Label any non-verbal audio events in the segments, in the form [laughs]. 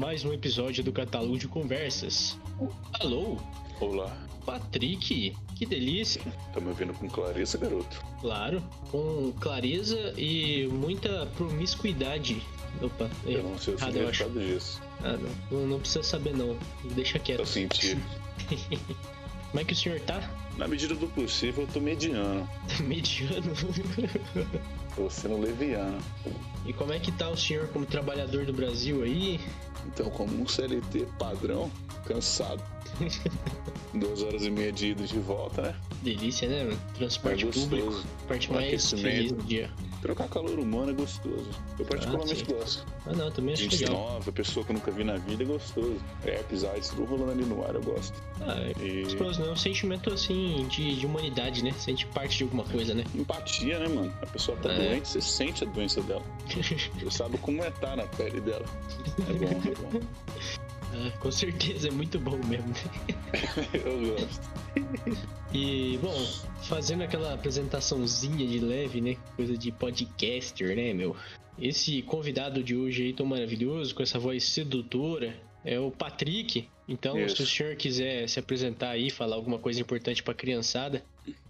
mais um episódio do Catálogo de Conversas. Alô? Olá. Patrick, que delícia. Tá me ouvindo com clareza, garoto? Claro, com clareza e muita promiscuidade. Opa, eu não sei o acho. disso. Ah, não. não. Não precisa saber, não. Deixa quieto. Tá sentindo. [laughs] Como é que o senhor tá? Na medida do possível, eu tô mediano. [laughs] mediano? tô sendo leviano. E como é que tá o senhor como trabalhador do Brasil aí? Então, como um CLT padrão, cansado. [laughs] Duas horas e meia de ida de volta, né? Delícia, né? Transporte é público. Parte mais feliz do dia. Trocar calor humano é gostoso. Eu particularmente ah, gosto. Ah, não, também acho Gente legal. nova, pessoa que eu nunca vi na vida é gostoso. Raps, artes, tudo rolando ali no ar, eu gosto. Ah, é e... gostoso, né? É um sentimento, assim, de, de humanidade, né? Sente parte de alguma coisa, né? Empatia, né, mano? A pessoa tá é. doente, você sente a doença dela. [laughs] você sabe como é tá na pele dela. [laughs] É bom, é bom. Ah, com certeza, é muito bom mesmo. [laughs] Eu gosto. E, bom, fazendo aquela apresentaçãozinha de leve, né? Coisa de podcaster, né, meu? Esse convidado de hoje aí tão maravilhoso, com essa voz sedutora, é o Patrick. Então, Isso. se o senhor quiser se apresentar aí, falar alguma coisa importante pra criançada.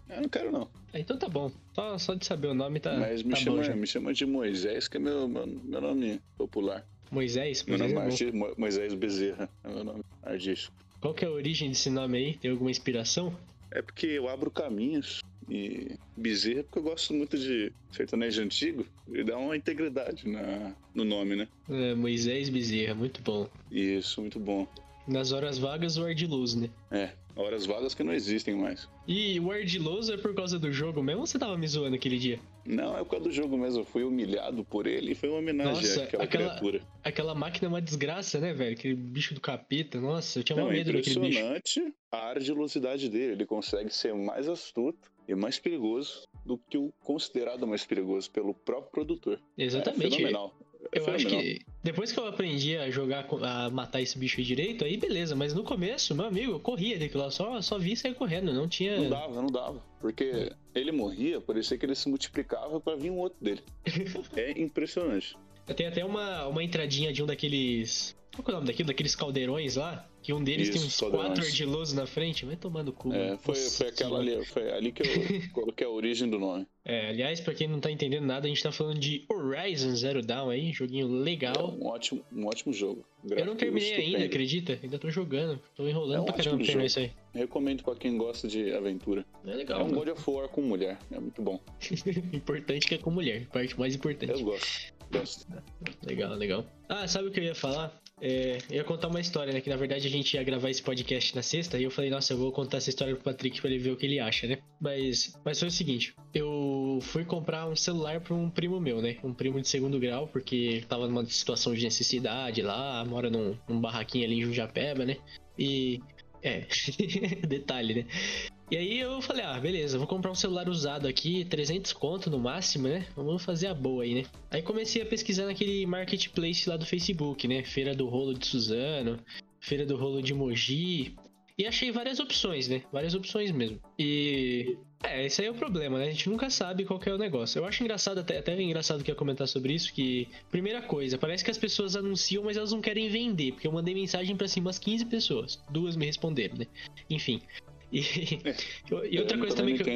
Eu não quero, não. Ah, então tá bom. Só, só de saber o nome tá. Mas me, tá chama, me chama de Moisés, que é meu, meu, meu nome popular. Moisés? Meu nome Moisés, é Moisés Bezerra, é meu nome artístico. Qual que é a origem desse nome aí? Tem alguma inspiração? É porque eu abro caminhos e Bezerra porque eu gosto muito de sertanejo antigo e dá uma integridade na, no nome, né? É, Moisés Bezerra, muito bom. Isso, muito bom. Nas horas vagas, o ardiloso, né? É, horas vagas que não existem mais. E o ardiloso é por causa do jogo mesmo ou você tava me zoando aquele dia? Não, é por causa do jogo mesmo. Eu fui humilhado por ele e foi uma homenagem Nossa, àquela aquela, criatura. Aquela máquina é uma desgraça, né, velho? Aquele bicho do capeta. Nossa, eu tinha não, medo daquele bicho. É impressionante a ardilosidade dele. Ele consegue ser mais astuto e mais perigoso do que o considerado mais perigoso pelo próprio produtor. Exatamente. É fenomenal. É eu acho que depois que eu aprendi a jogar, a matar esse bicho direito, aí beleza. Mas no começo, meu amigo, eu corria daquilo lá, só, só vi sair correndo, não tinha. Não dava, não dava. Porque ele morria, parecia que ele se multiplicava para vir um outro dele. [laughs] é impressionante. Tem até uma, uma entradinha de um daqueles. Qual é o nome daquilo? Daqueles caldeirões lá? Que um deles Isso, tem uns caldeirões. quatro ardilosos na frente. Vai tomando cu. É, foi, foi aquela ali, foi ali que eu [laughs] coloquei a origem do nome. É, aliás, pra quem não tá entendendo nada, a gente tá falando de Horizon Zero Dawn aí, joguinho legal. É um ótimo, um ótimo jogo. eu não terminei estupendo. ainda, acredita? Ainda tô jogando. Tô enrolando é um pra caramba pra terminar isso aí. Recomendo pra quem gosta de aventura. É legal. É um God of War com mulher. É muito bom. [laughs] importante que é com mulher. Parte mais importante. Eu gosto. Gosto. Legal, legal. Ah, sabe o que eu ia falar? É, eu ia contar uma história, né? Que na verdade a gente ia gravar esse podcast na sexta e eu falei, nossa, eu vou contar essa história pro Patrick pra ele ver o que ele acha, né? Mas, mas foi o seguinte: eu fui comprar um celular pra um primo meu, né? Um primo de segundo grau, porque tava numa situação de necessidade lá, mora num, num barraquinho ali em Jundiapeba, né? E. É, [laughs] detalhe, né? E aí eu falei, ah, beleza, vou comprar um celular usado aqui, 300 conto no máximo, né? Vamos fazer a boa aí, né? Aí comecei a pesquisar naquele marketplace lá do Facebook, né? Feira do Rolo de Suzano, Feira do Rolo de Mogi. E achei várias opções, né? Várias opções mesmo. E. É, esse aí é o problema, né? A gente nunca sabe qual é o negócio. Eu acho engraçado, até, até engraçado que ia comentar sobre isso, que. Primeira coisa, parece que as pessoas anunciam, mas elas não querem vender. Porque eu mandei mensagem para cima umas 15 pessoas. Duas me responderam, né? Enfim. E, [laughs] e outra coisa também que eu,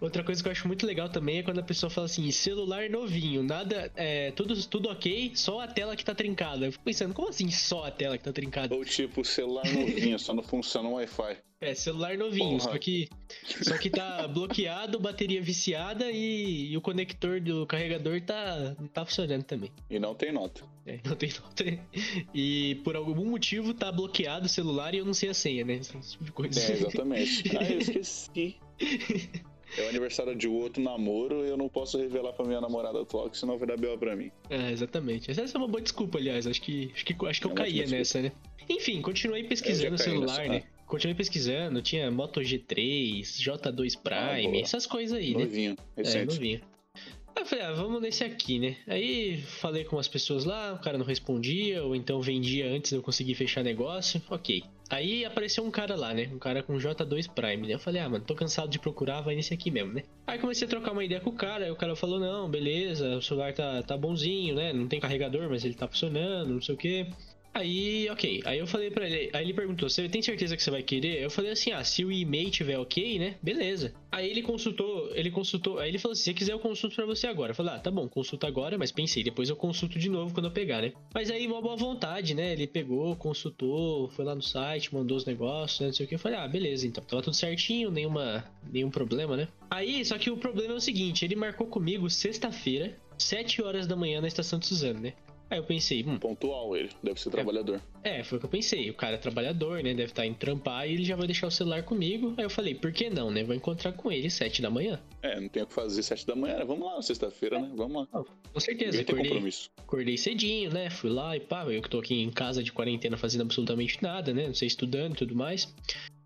outra coisa que eu acho muito legal também é quando a pessoa fala assim, celular novinho, nada, é, tudo, tudo ok, só a tela que tá trincada. Eu fico pensando, como assim só a tela que tá trincada? Ou tipo, celular novinho, só não funciona o Wi-Fi. É, celular novinho, só que, só que tá [laughs] bloqueado, bateria viciada e, e, o conector do carregador tá, tá funcionando também. E não tem nota. É, [laughs] não tem nota. E por algum motivo tá bloqueado o celular e eu não sei a senha, né? Esse tipo de coisa. É, exatamente. ah, eu esqueci. [laughs] É o aniversário de outro namoro e eu não posso revelar pra minha namorada atual, que senão vai dar B.O. pra mim. É, exatamente. Essa é uma boa desculpa, aliás. Acho que, acho que, acho que é eu caía nessa, né? Enfim, continuei pesquisando o celular, né? Continuei pesquisando, tinha Moto G3, J2 Prime, ah, essas coisas aí, novinho, né? Recente. É, novinho. Aí eu falei, ah, vamos nesse aqui, né? Aí falei com umas pessoas lá, o cara não respondia, ou então vendia antes de eu conseguir fechar negócio. Ok. Aí apareceu um cara lá, né? Um cara com J2 Prime, né? Eu falei, ah, mano, tô cansado de procurar, vai nesse aqui mesmo, né? Aí comecei a trocar uma ideia com o cara, aí o cara falou, não, beleza, o celular tá, tá bonzinho, né? Não tem carregador, mas ele tá funcionando, não sei o que. Aí, ok. Aí eu falei pra ele. Aí ele perguntou: Você tem certeza que você vai querer? Eu falei assim: Ah, se o e-mail tiver ok, né? Beleza. Aí ele consultou, ele consultou. Aí ele falou assim: Se quiser, eu consulto pra você agora. Eu falei: Ah, tá bom, consulta agora, mas pensei, depois eu consulto de novo quando eu pegar, né? Mas aí, uma boa vontade, né? Ele pegou, consultou, foi lá no site, mandou os negócios, né? Não sei o que. Eu falei: Ah, beleza, então. Tava tudo certinho, nenhuma, nenhum problema, né? Aí, só que o problema é o seguinte: ele marcou comigo sexta-feira, 7 horas da manhã na estação de Suzano, né? Aí eu pensei, hum, Pontual ele, deve ser trabalhador. é, foi o que eu pensei. O cara é trabalhador, né? Deve estar em trampar e ele já vai deixar o celular comigo. Aí eu falei, por que não, né? Vou encontrar com ele sete da manhã. É, não tem o que fazer sete da manhã, né? Vamos lá, sexta-feira, né? Vamos lá. Com certeza, Ninguém tem acordei, compromisso. acordei cedinho, né? Fui lá e pá, eu que tô aqui em casa de quarentena fazendo absolutamente nada, né? Não sei, estudando e tudo mais.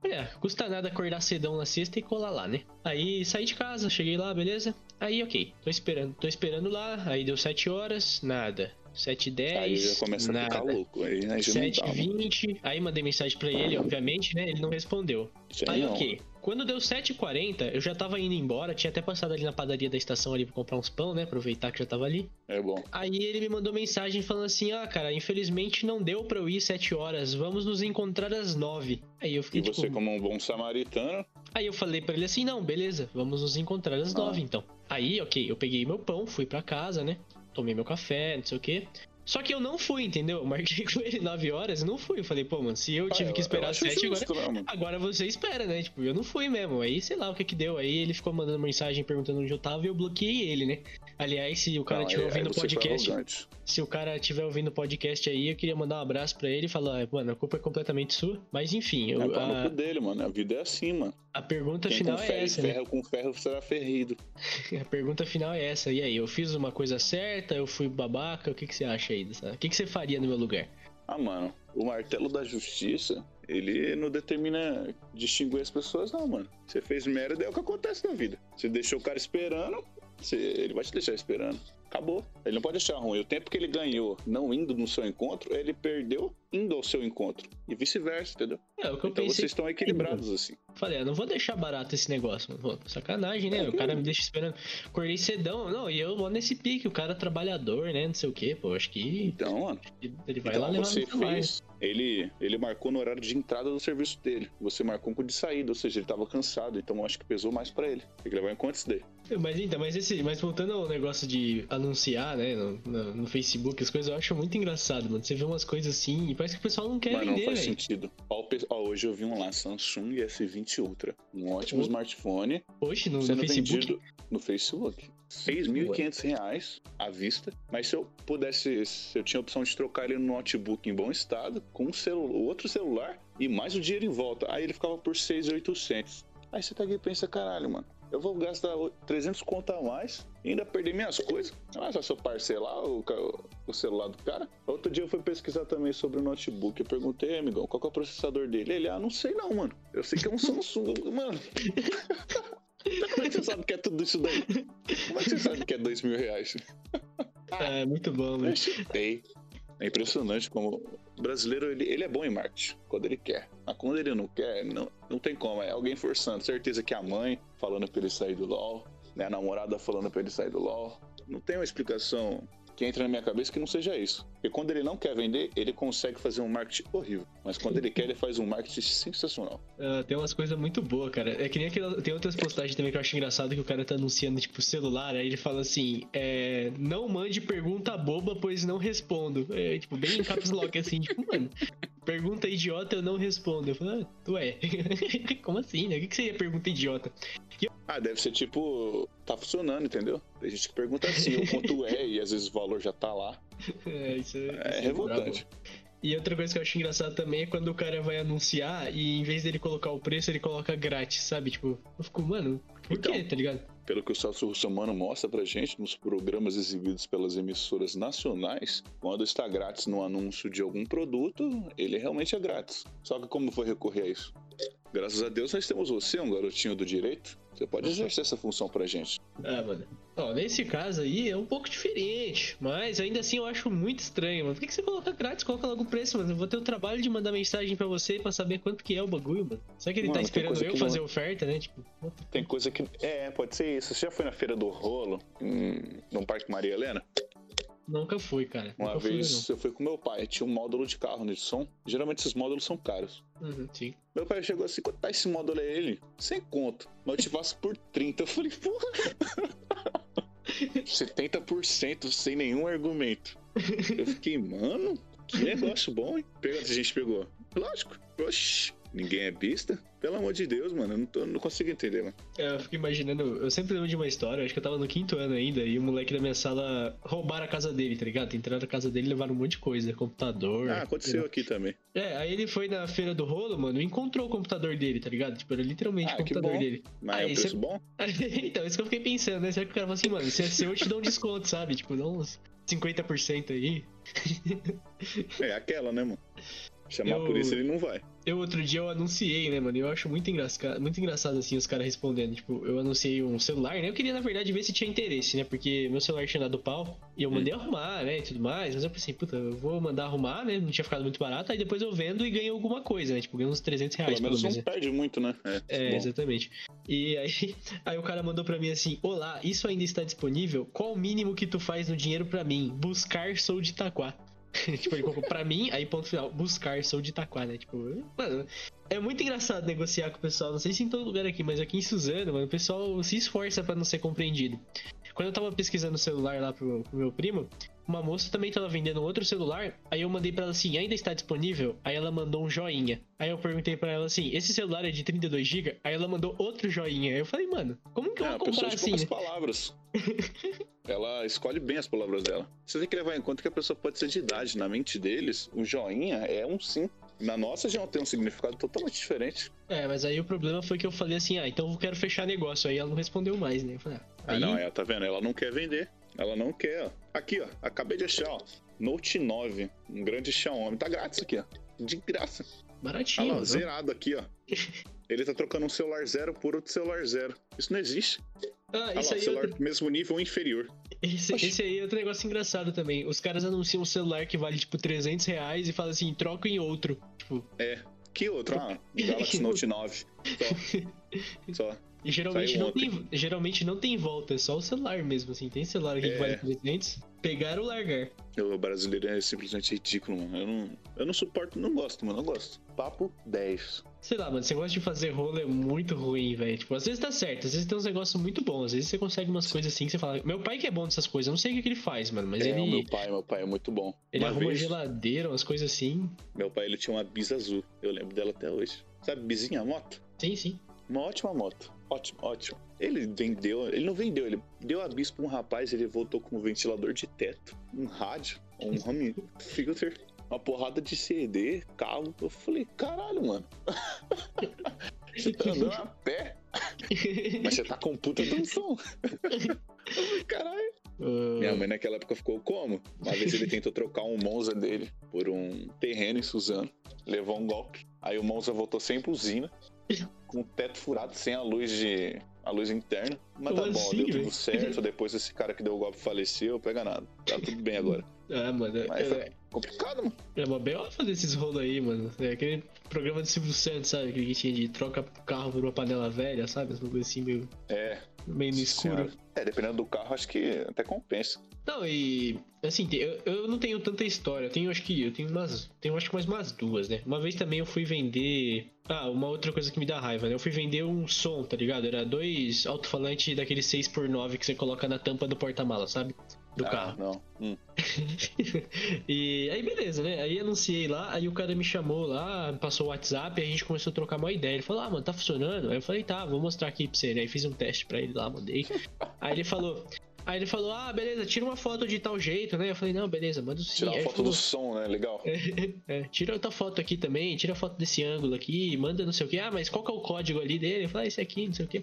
Olha, custa nada acordar cedão na sexta e colar lá, né? Aí saí de casa, cheguei lá, beleza? Aí, ok, tô esperando, tô esperando lá, aí deu 7 horas, nada. 7 10 Aí já começa a ficar louco. Aí, né, já não 7 dá, mano. 20 aí mandei mensagem pra ele, obviamente, né? Ele não respondeu. Isso Aí, não. ok. Quando deu 7h40, eu já tava indo embora, tinha até passado ali na padaria da estação ali pra comprar uns pão, né? Aproveitar que já tava ali. É bom. Aí ele me mandou mensagem falando assim: Ah, cara, infelizmente não deu pra eu ir 7 horas, vamos nos encontrar às 9. Aí eu E fiquei tipo. você, como um bom samaritano, Aí eu falei pra ele assim: Não, beleza, vamos nos encontrar às Ah. 9 então. Aí, ok, eu peguei meu pão, fui pra casa, né? Tomei meu café, não sei o quê. Só que eu não fui, entendeu? Eu Marquei [laughs] com ele 9 horas e não fui. Eu falei, pô, mano, se eu tive Ah, que esperar acho 7 agora. justo, né, mano? Agora você espera, né? Tipo, eu não fui mesmo. Aí, sei lá o que que deu. Aí ele ficou mandando mensagem perguntando onde eu tava e eu bloqueei ele, né? Aliás, se o cara estiver aí ouvindo o você foi podcast, se o cara estiver ouvindo o podcast aí, eu queria mandar um abraço pra ele e falar, mano, a culpa é completamente sua. Mas enfim, eu- É no a, cu dele, mano. A vida é assim, mano. a pergunta Quem final com é ferro essa, né? ferro com ferro será ferrido. [laughs] A pergunta final é essa. E aí, eu fiz uma coisa certa, eu fui babaca, o que, que você acha aí? Dessa... O que, que você faria no meu lugar? Ah, mano, o martelo da justiça, ele não determina distinguir as pessoas, não, mano. Você fez merda, é o que acontece na vida. Você deixou o cara esperando, ele vai te deixar esperando. Acabou. Ele não pode achar ruim. O tempo que ele ganhou não indo no seu encontro, ele perdeu indo ao seu encontro. E vice-versa, entendeu? É, o que eu Então vocês estão equilibrados, assim. Falei, ah, não vou deixar barato esse negócio, mano. Pô, sacanagem, né? É, o cara me deixa esperando. Acordei cedão. Não, e eu vou nesse pique, o cara é trabalhador, né? Não sei o quê, pô. Acho que Então, mano, ele vai então, lá levar você fez. Ele, ele marcou no horário de entrada do serviço dele. Você marcou com o de saída, ou seja, ele tava cansado. Então eu acho que pesou mais pra ele. Tem que levar em conta isso daí. Mas então, mas esse. Mas voltando ao negócio de anunciar, né? No, no- no Facebook, as coisas, eu acho muito engraçado, mano. Você vê umas coisas assim e parece que o pessoal não quer Mas não vender, faz velho. sentido. Ó, o ó, hoje eu vi um lá, Samsung S20 Ultra. Um ótimo Oh. smartphone Hoje, no, no Facebook. no Facebook. 6.500 reais à vista. Mas se eu pudesse, se eu tinha a opção de trocar ele no notebook em bom estado, com um celu outro celular e mais o dinheiro em volta, aí ele ficava por 6.800. Aí você tá aqui e pensa, caralho, mano. Eu vou gastar o- 300 conto a mais e ainda perder minhas coisas. Não é só se eu parcelar o, o celular do cara. Outro dia eu fui pesquisar também sobre o notebook. Eu perguntei, amigão, qual que é o processador dele? Ele, ah, não sei não, mano. Eu sei que é um Samsung. [laughs] mano, [laughs] como é que você sabe que é tudo isso daí? Como é que você sabe que é dois mil reais? [laughs] É, muito bom, mano. Eu chutei. É impressionante como o brasileiro ele, ele é bom em marketing quando ele quer. Mas quando ele não quer, não, não tem como. É alguém forçando. Certeza que a mãe falando pra ele sair do LOL, né? a namorada falando pra ele sair do LOL. Não tem uma explicação que entra na minha cabeça que não seja isso. Porque quando ele não quer vender, ele consegue fazer um marketing horrível. Mas quando ele quer, ele faz um marketing sensacional. [laughs] Ah, tem umas coisas muito boas, cara. É que nem aquela. Tem outras postagens também que eu acho engraçado que o cara tá anunciando, tipo, celular, aí ele fala assim: é, não mande pergunta boba, pois não respondo. É, tipo, bem em caps lock, assim, tipo, mano, pergunta idiota eu não respondo. Eu falo, ah, tu é. [laughs] Como assim, né? O que, que seria pergunta idiota? Ah, deve ser tipo, tá funcionando, entendeu? Tem gente que pergunta assim, o quanto é, e às vezes o valor já tá lá. [laughs] É, isso é, É isso revoltante. E outra coisa que eu acho engraçado também é quando o cara vai anunciar e em vez dele colocar o preço, ele coloca grátis, sabe? Tipo, eu fico, mano, por Então. quê, tá ligado? Pelo que o Celso Russomano mostra pra gente nos programas exibidos pelas emissoras nacionais, quando está grátis no anúncio de algum produto, ele realmente é grátis. Só que como foi recorrer a isso? Graças a Deus nós temos você, um garotinho do direito. Você pode exercer essa função pra gente. Ah, mano. Ó, nesse caso aí é um pouco diferente, mas ainda assim eu acho muito estranho, mano. Por que, que você coloca grátis? Coloca logo o preço, mano. Eu vou ter o trabalho de mandar mensagem pra você pra saber quanto que é o bagulho, mano. Será que ele tá Mano, tem esperando eu fazer não- oferta, né? Tipo, Tem coisa que. É, pode ser isso. Você já foi na Feira do Rolo, em, no Parque Maria Helena? nunca fui, cara. Uma nunca vez eu fui com meu pai, tinha um módulo de carro de som. Geralmente esses módulos são caros. Uhum, sim. Meu pai chegou assim, quanto tá esse módulo aí? Ele? Sem conto. Mas eu te faço por 30. Eu falei, porra. [laughs] 70% sem nenhum argumento. Eu fiquei, mano, que negócio bom, hein? Pegou, a gente pegou. Lógico. Oxi, ninguém é besta? Pelo amor de Deus, mano, eu não, tô- não consigo entender, mano. É, Eu fico imaginando, eu sempre lembro de uma história, acho que eu tava no quinto ano ainda, e o moleque da minha sala roubaram a casa dele, tá ligado? Entraram na casa dele e levaram um monte de coisa, computador. Ah, aconteceu aqui também. É, aí ele foi na feira do rolo, mano, e encontrou o computador dele, tá ligado? Tipo, era literalmente Ah, o que computador bom. dele. Mas é Aí um você- preço bom? [laughs] então, isso que eu fiquei pensando, né? Será que o cara falou assim, mano, se é seu, eu te dou um desconto, sabe? Tipo, dá uns 50% aí. [laughs] É aquela, né, mano? Chamar Eu- por isso ele não vai. Eu outro dia eu anunciei, né, mano? E eu acho muito engraçado, muito engraçado assim os caras respondendo. Tipo, eu anunciei um celular, né? Eu queria, na verdade, ver se tinha interesse, né? Porque meu celular tinha dado pau e eu mandei arrumar, né? E tudo mais. Mas eu pensei, puta, eu vou mandar arrumar, né? Não tinha ficado muito barato. Aí depois eu vendo e ganho alguma coisa, né? Tipo, ganho uns 300 reais Pelo menos menos, não né? perde muito, né? É, É, exatamente. E aí, [laughs] aí o cara mandou pra mim assim: Olá, isso ainda está disponível? Qual o mínimo que tu faz no dinheiro pra mim? Buscar sou de Itaquá. [laughs] tipo, ele colocou pra mim, aí ponto final, buscar sou de Itaquá, né? Tipo, mano, é muito engraçado negociar com o pessoal. Não sei se em todo lugar aqui, mas aqui em Suzano, mano, o pessoal se esforça pra não ser compreendido. Quando eu tava pesquisando o celular lá pro, pro meu primo, uma moça também tava vendendo outro celular. Aí eu mandei pra ela assim: ainda está disponível? Aí ela mandou um joinha. Aí eu perguntei pra ela assim: esse celular é de 32GB? Aí ela mandou outro joinha. Aí eu falei, mano, como que eu É, vou comprar assim? né? palavras. [laughs] Ela escolhe bem as palavras dela. Você tem que levar em conta que a pessoa pode ser de idade. Na mente deles, o joinha é um sim. Na nossa já tem um significado totalmente diferente. É, mas aí o problema foi que eu falei assim: ah, então eu quero fechar negócio. Aí ela não respondeu mais, né? Eu falei, ah, Ah, aí... não, é, tá vendo? Ela não quer vender. Ela não quer, ó. Aqui, ó. Acabei de achar, ó. Note 9. Um grande Xiaomi. Tá grátis aqui, ó. De graça. baratinho. Olha lá, né? zerado aqui, ó. [laughs] Ele tá trocando um celular zero por outro celular zero. Isso não existe. Ah, Olha isso lá, aí é celular outro- mesmo nível ou inferior. Esse, esse aí é outro negócio engraçado também. Os caras anunciam um celular que vale tipo 300 reais e falam assim: troca em outro. Tipo, Que outro? Ah, Galaxy Note 9. [laughs] Só. Só. E geralmente Saiu não, ontem. tem, geralmente não tem volta, é só o celular mesmo, assim. Tem celular aqui que É. vale 300, pegar ou largar. O brasileiro é simplesmente ridículo, mano. Eu não, eu não suporto, não gosto, mano. Não gosto. Papo 10. Sei lá, mano, você gosta de fazer rolo é muito ruim, velho. Tipo, às vezes tá certo, às vezes tem uns negócios muito bons, às vezes você consegue umas coisas assim que você fala. Meu pai que é bom dessas coisas, eu não sei o que, que ele faz, mano, mas É, ele, meu pai, meu pai é muito bom. ele Uma arruma vez, geladeira, umas coisas assim. meu pai ele tinha uma bis azul. Eu lembro dela até hoje. Sabe, bizinha moto? Sim, sim. Uma ótima moto. Ótimo, ótimo. Ele vendeu, ele não vendeu, ele deu a bis pra um rapaz, ele voltou com um ventilador de teto, um rádio, um [laughs] home filter, uma porrada de CD, carro. Eu falei, caralho, mano. Você [laughs] tá andando a pé, mas você tá com puta tensão. Eu falei, caralho. Ah, Minha mãe naquela época ficou como? Uma vez ele tentou trocar um Monza dele por um terreno em Suzano. Levou um golpe. Aí o Monza voltou sem buzina, com o teto furado, sem a luz de. a luz interna. Mas tá Como bom, assim, deu tudo certo. Depois esse cara que deu o golpe faleceu, pega nada. Tá tudo bem agora. [laughs] Ah, mano, Mas é, foi complicado, mano. é uma B.O. fazer esses rolos aí, mano. É aquele programa do Silvio Santos, sabe? Que tinha de troca carro por uma panela velha, sabe? Assim meio, É. meio no escuro. senhora. É, dependendo do carro, acho que até compensa. Não, e assim, eu, eu não tenho tanta história. Eu tenho, acho que, eu tenho umas. Tenho acho que mais umas duas, né? Uma vez também eu fui vender. Ah, uma outra coisa que me dá raiva, né? Eu fui vender um som, tá ligado? Era dois alto-falantes daquele 6x9 que você coloca na tampa do porta-mala, sabe? Do ah, carro. não. Hum. [laughs] e aí, beleza, né? Aí anunciei lá, aí o cara me chamou lá, passou o WhatsApp, e a gente começou a trocar uma ideia. Ele falou, ah, mano, tá funcionando? Aí eu falei, tá, vou mostrar aqui pra você, né? Aí fiz um teste pra ele lá, mandei. Aí ele falou. Aí ele falou, ah, beleza, tira uma foto de tal jeito, né? Eu falei, não, beleza, manda sim. Tirar uma ele foto falou, do som, né? Legal. [laughs] é, tira outra foto aqui também, tira a foto desse ângulo aqui, manda não sei o que. Ah, mas qual que é o código ali dele? Eu falei, ah, esse aqui, não sei o que.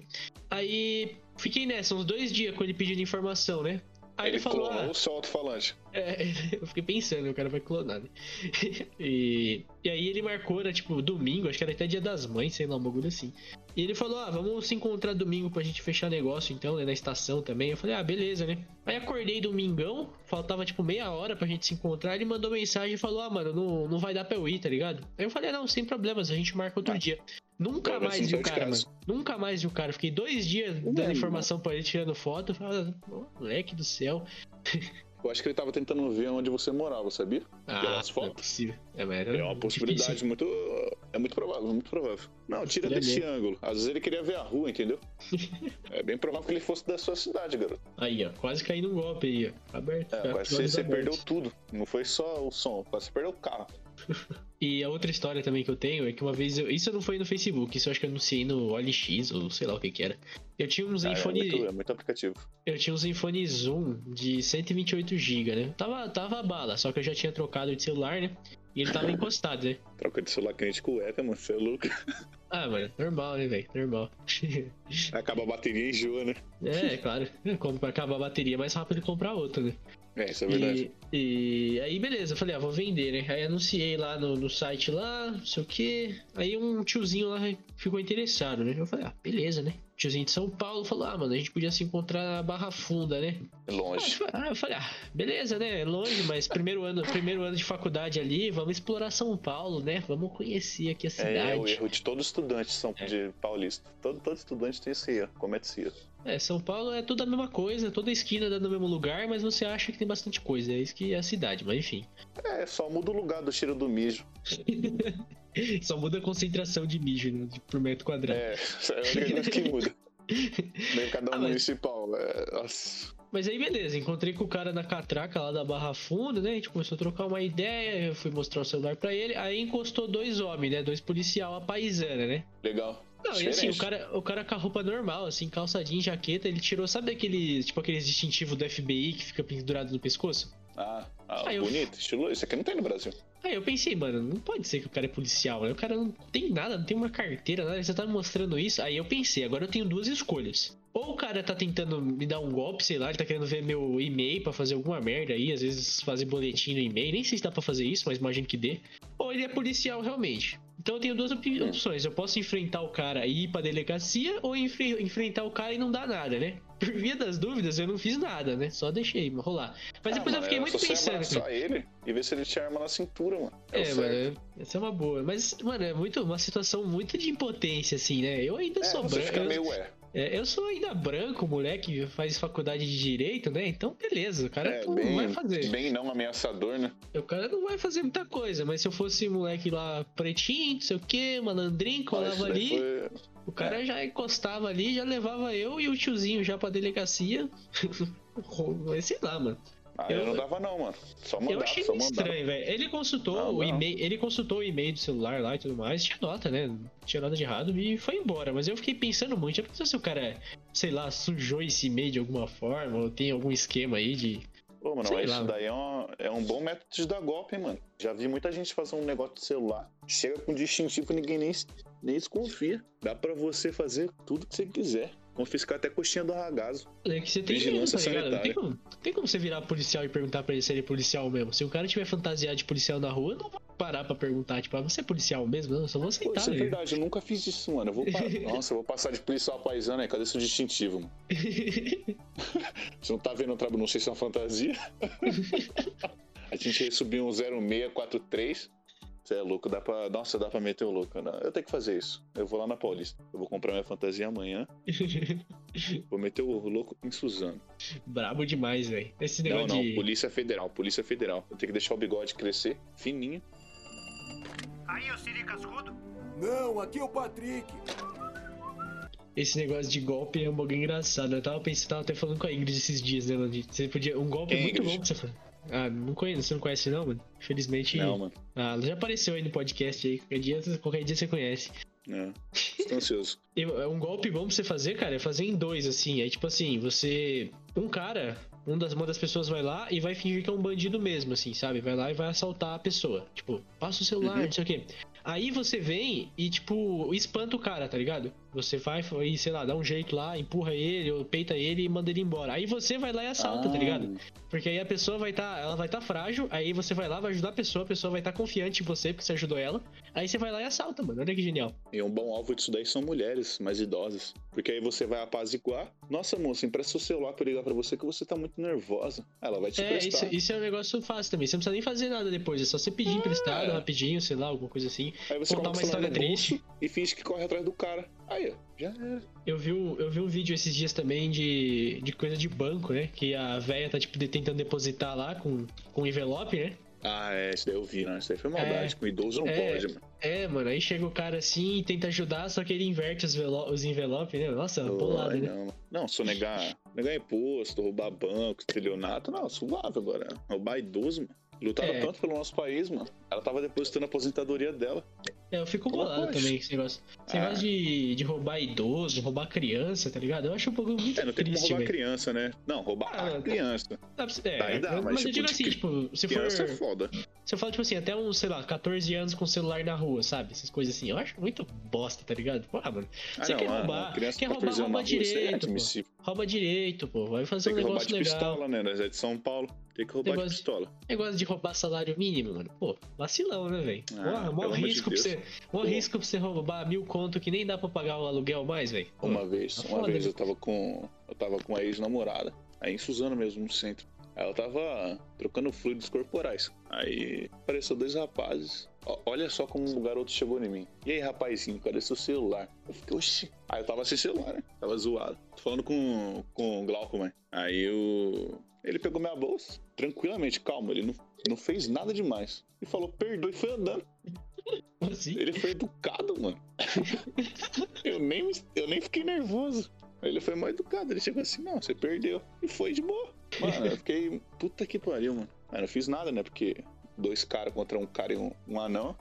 Aí fiquei nessa, uns dois dias com ele pedindo informação, né? Aí ele, ele falou. clonou Ah, o seu alto-falante. é, eu fiquei pensando, o cara vai clonar, né? [laughs] e, e aí ele marcou, era tipo domingo, acho que era até dia das mães, sei lá, um bagulho assim. E ele falou, ah, vamos se encontrar domingo pra gente fechar negócio então, né, na estação também. Eu falei, ah, beleza, né? Aí acordei domingão, faltava tipo meia hora pra gente se encontrar, ele mandou mensagem e falou, ah, mano, não, não vai dar pra eu ir, tá ligado? Aí eu falei, ah, não, sem problemas, a gente marca outro Ah. dia. Nunca mais sim, vi o cara. Nunca mais vi o cara. Fiquei dois dias dando Mano. informação pra ele, tirando foto. "Ô, moleque do céu. Eu acho que ele tava tentando ver onde você morava, sabia? Pelas não é fotos. possível. É, É uma possibilidade muito. É muito provável, muito provável. Não, tira é desse mesmo. ângulo. Às vezes ele queria ver a rua, entendeu? é bem provável que ele fosse da sua cidade, garoto. Aí, ó, quase caí num golpe aí, ó. Aberto. É, quase você, você perdeu tudo. Não foi só o som, quase você perdeu o carro. E a outra história também que eu tenho é que uma vez eu. Isso não foi no Facebook, isso eu acho que eu anunciei no OLX, ou sei lá o que que era. Eu tinha Ah, é, Zenfone. muito, é muito aplicativo. Eu tinha um Zenfone Zoom de 128 GB, né? Tava, tava bala, só que eu já tinha trocado de celular, né? E ele tava encostado, né? [laughs] Troca de celular crente cueca, mano. Você é louco. Ah, mano, normal, né, velho? Normal. Acaba a bateria e enjoa, né? é, claro. Como pra acabar a bateria, é mais rápido comprar outra, né? É, isso é verdade. E, e aí, beleza, eu falei, ah, vou vender, né? Aí anunciei lá no, no site lá, não sei o que. Aí um tiozinho lá ficou interessado, né? Eu falei, ah, beleza, né? Tiozinho de São Paulo falou, ah, mano, a gente podia se encontrar na Barra Funda, né? É Ah, longe. eu falei, ah, beleza, né? É longe, mas primeiro ano, [laughs] primeiro ano de faculdade ali, vamos explorar São Paulo, né? Vamos conhecer aqui a É, é o cidade. erro de todo estudante de, São, É. de paulista. Todo, todo estudante tem esse erro, comete esse erro. É, São Paulo é tudo a mesma coisa, toda esquina dá no mesmo lugar, mas você acha que tem bastante coisa. É isso que é a cidade, mas enfim. É, só muda o lugar do cheiro do mijo. [laughs] Só muda a concentração de mijo né, por metro quadrado. É, [laughs] é coisa que muda. Mercadão Ah, mas- municipal. É, nossa. Mas aí beleza, encontrei com o cara na catraca lá da Barra Funda, né? A gente começou a trocar uma ideia, eu fui mostrar o celular pra ele, aí encostou dois homens, né? Dois policial a paisana, né? Legal. Não, e assim, o cara, o cara com a roupa normal, assim, calça jeans, jaqueta, ele tirou, sabe aquele, tipo aqueles distintivos do FBI que fica pendurado no pescoço? Ah, ah Ah, eu- bonito, estiloso. Isso aqui não tem no Brasil. Aí eu pensei, mano, não pode ser que o cara é policial, né? O cara não tem nada, não tem uma carteira, nada, você tá me mostrando isso. Aí eu pensei, agora eu tenho duas escolhas. Ou o cara tá tentando me dar um golpe, sei lá, ele tá querendo ver meu e-mail pra fazer alguma merda aí, às vezes fazer boletim no e-mail, nem sei se dá pra fazer isso, mas imagino que dê. Ou ele é policial realmente. Então eu tenho duas Hum. opções. Eu posso enfrentar o cara e ir pra delegacia, ou enfre- enfrentar o cara e não dar nada, né? [laughs] Por via das dúvidas, eu não fiz nada, né? Só deixei rolar. Mas Ah, depois eu mano, fiquei era muito só você pensando. cara. abraçar ele e ver se ele te arma na cintura, mano. É, É, mano, essa é uma boa. Mas, mano, é muito, uma situação muito de impotência, assim, né? Eu ainda É, sou você branco. fica Eu, meio ué. É, eu sou ainda branco, moleque, faz faculdade de direito, né? Então, beleza, o cara É, não bem, vai fazer. bem não ameaçador, né? O cara não vai fazer muita coisa, mas se eu fosse moleque lá pretinho, não sei o que, malandrinho, Mas colava ali, foi- o cara já encostava ali, já levava eu e o tiozinho já pra delegacia. [laughs] Sei lá, mano. Ah, eu, Eu- não dava não, mano. Só Eu mandava, achei só meio mandava. estranho, velho. Ele consultou Não, o e-mail, ele consultou o e-mail do celular lá e tudo mais, tinha nota, né? Tinha nada de errado e foi embora. Mas eu fiquei pensando muito, já pensou se o cara, sei lá, sujou esse e-mail de alguma forma, ou tem algum esquema aí de. Pô, mano, Sei mas lá. isso daí é, uma- é um bom método de dar golpe, hein, mano. Já vi muita gente fazer um negócio de celular. Chega com distintivo ninguém nem, nem desconfia. Dá pra você fazer tudo que você quiser. Confiscar até coxinha do ragazo. É que você tem Vigilância tá ligado? Não tem, sanitária. como, tem como você virar policial e perguntar pra ele se ele é policial mesmo. Se o cara tiver fantasiado de policial na rua, eu não vou parar pra perguntar, tipo, ah, você é policial mesmo? Não, eu só vou Pô, aceitar, isso é né? verdade, eu nunca fiz isso, mano. Eu vou [laughs] Nossa, eu vou passar de policial paisano aí. Cadê seu distintivo, mano? [laughs] Você não tá vendo o trabalho? Não sei se é uma fantasia. [laughs] A gente ia subir um 0643. Você é louco, dá pra. Nossa, dá pra meter o louco. Não, eu tenho que fazer isso. Eu vou lá na Paulista. Eu vou comprar minha fantasia amanhã. [laughs] Vou meter o louco em Suzano. Brabo demais, velho. Esse Não, negócio não, de. Polícia Federal, Polícia Federal. Eu tenho que deixar o bigode crescer fininho. Aí, ô Siri Cascudo. Não, aqui é o Patrick. Esse negócio de golpe é um bagulho engraçado. Eu tava pensando, tava até falando com a Ingrid esses dias, né, Landy? Você podia. Um golpe Quem é muito Ingrid? bom pra você fazer. Ah, não conheço, você não conhece não, mano? Infelizmente. Não, mano. Ah, ela já apareceu aí no podcast aí. Qualquer dia, qualquer dia você conhece. Não. Estou ansioso. É um golpe bom pra você fazer, cara, é fazer em dois, assim. É tipo assim, você. Um cara, um das, uma das pessoas vai lá e vai fingir que é um bandido mesmo, assim, sabe? Vai lá e vai assaltar a pessoa. Tipo, passa o celular, Uhum. não sei o quê. Aí você vem e, tipo, espanta o cara, tá ligado? Você vai e, sei lá, dá um jeito lá, empurra ele, ou peita ele e manda ele embora. Aí você vai lá e assalta, tá Ah. ligado? Porque aí a pessoa vai estar, ela vai estar frágil, aí você vai lá, vai ajudar a pessoa, a pessoa vai estar confiante em você porque você ajudou ela. Aí você vai lá e assalta, mano. Olha que genial. E um bom alvo disso daí são mulheres mais idosas. Porque aí você vai apaziguar. Nossa, moça, empresta seu celular pra eu ligar pra você que você tá muito nervosa. Ela vai te É, isso, emprestar. isso é um negócio fácil também. Você não precisa nem fazer nada depois, é só você pedir emprestado rapidinho, sei lá, alguma coisa assim. Aí você contar uma o história triste. e finge que corre atrás do cara. Aí, já era. Eu vi, um- eu vi um vídeo esses dias também de, de coisa de banco, né? Que a véia tá, tipo, tentando depositar lá com, com envelope, né? Ah, é, isso daí eu vi, não. Isso daí foi maldade. É. Com idoso não É. pode, mano. É, mano, aí chega o cara assim e tenta ajudar, só que ele inverte os, os envelopes, né? Nossa, bolado, Ai, né? não. não, se eu negar, negar imposto, roubar banco, estelionato, não, suave agora. Roubar idoso, mano. Lutaram É. tanto pelo nosso país, mano. Ela tava depositando a aposentadoria dela. É, eu fico Como bolado também com esse negócio. Esse Ah. negócio de, de roubar idoso, roubar criança, tá ligado? Eu acho um pouco muito É, não tem como triste, roubar velho. criança, né? Não, roubar Ah, a criança. Você- É, Daí dá, mas, mas, eu tipo, digo de assim, cri- tipo, se for. Criança é foda. Se eu falo, tipo assim, até uns, sei lá, 14 anos com celular na rua, sabe? Essas coisas assim. Eu acho muito bosta, tá ligado? Pô, ah, mano. Ah, Você não, quer ah, roubar? criança Quer com roubar, 14 anos rouba na rua, é direito, pô. Rouba direito, pô. Vai fazer Tem um que roubar negócio de legal. pistola, né? Nós é de São Paulo. Tem que roubar Negócio- de pistola. Negócio de roubar salário mínimo, mano. Pô, vacilão, né, velho? Ah, mó amor de risco pra você. Mó risco pra você roubar mil conto que nem dá pra pagar o aluguel mais, velho. Uma vez, tá uma foda, vez né? eu tava com. Eu tava com uma ex-namorada. Aí em Suzano mesmo, no centro. Ela tava trocando fluidos corporais. Aí apareceu dois rapazes. Olha só como o garoto chegou em mim. E aí, rapazinho, cadê seu celular? Eu fiquei, oxi. Aí eu tava sem celular, né? Tava zoado. Tô falando com, com o Glauco, mãe. Aí eu. Ele pegou minha bolsa, tranquilamente, calma, ele não, não fez nada demais. E falou, perdoe, e foi andando. Assim? Ele foi educado, mano. [laughs] eu, nem, eu nem fiquei nervoso. Ele foi mal educado. Ele chegou assim, não, você perdeu. E foi de boa. Mano, eu fiquei. Puta que pariu, mano. Mas não fiz nada, né? Porque dois caras contra um cara e um, um anão.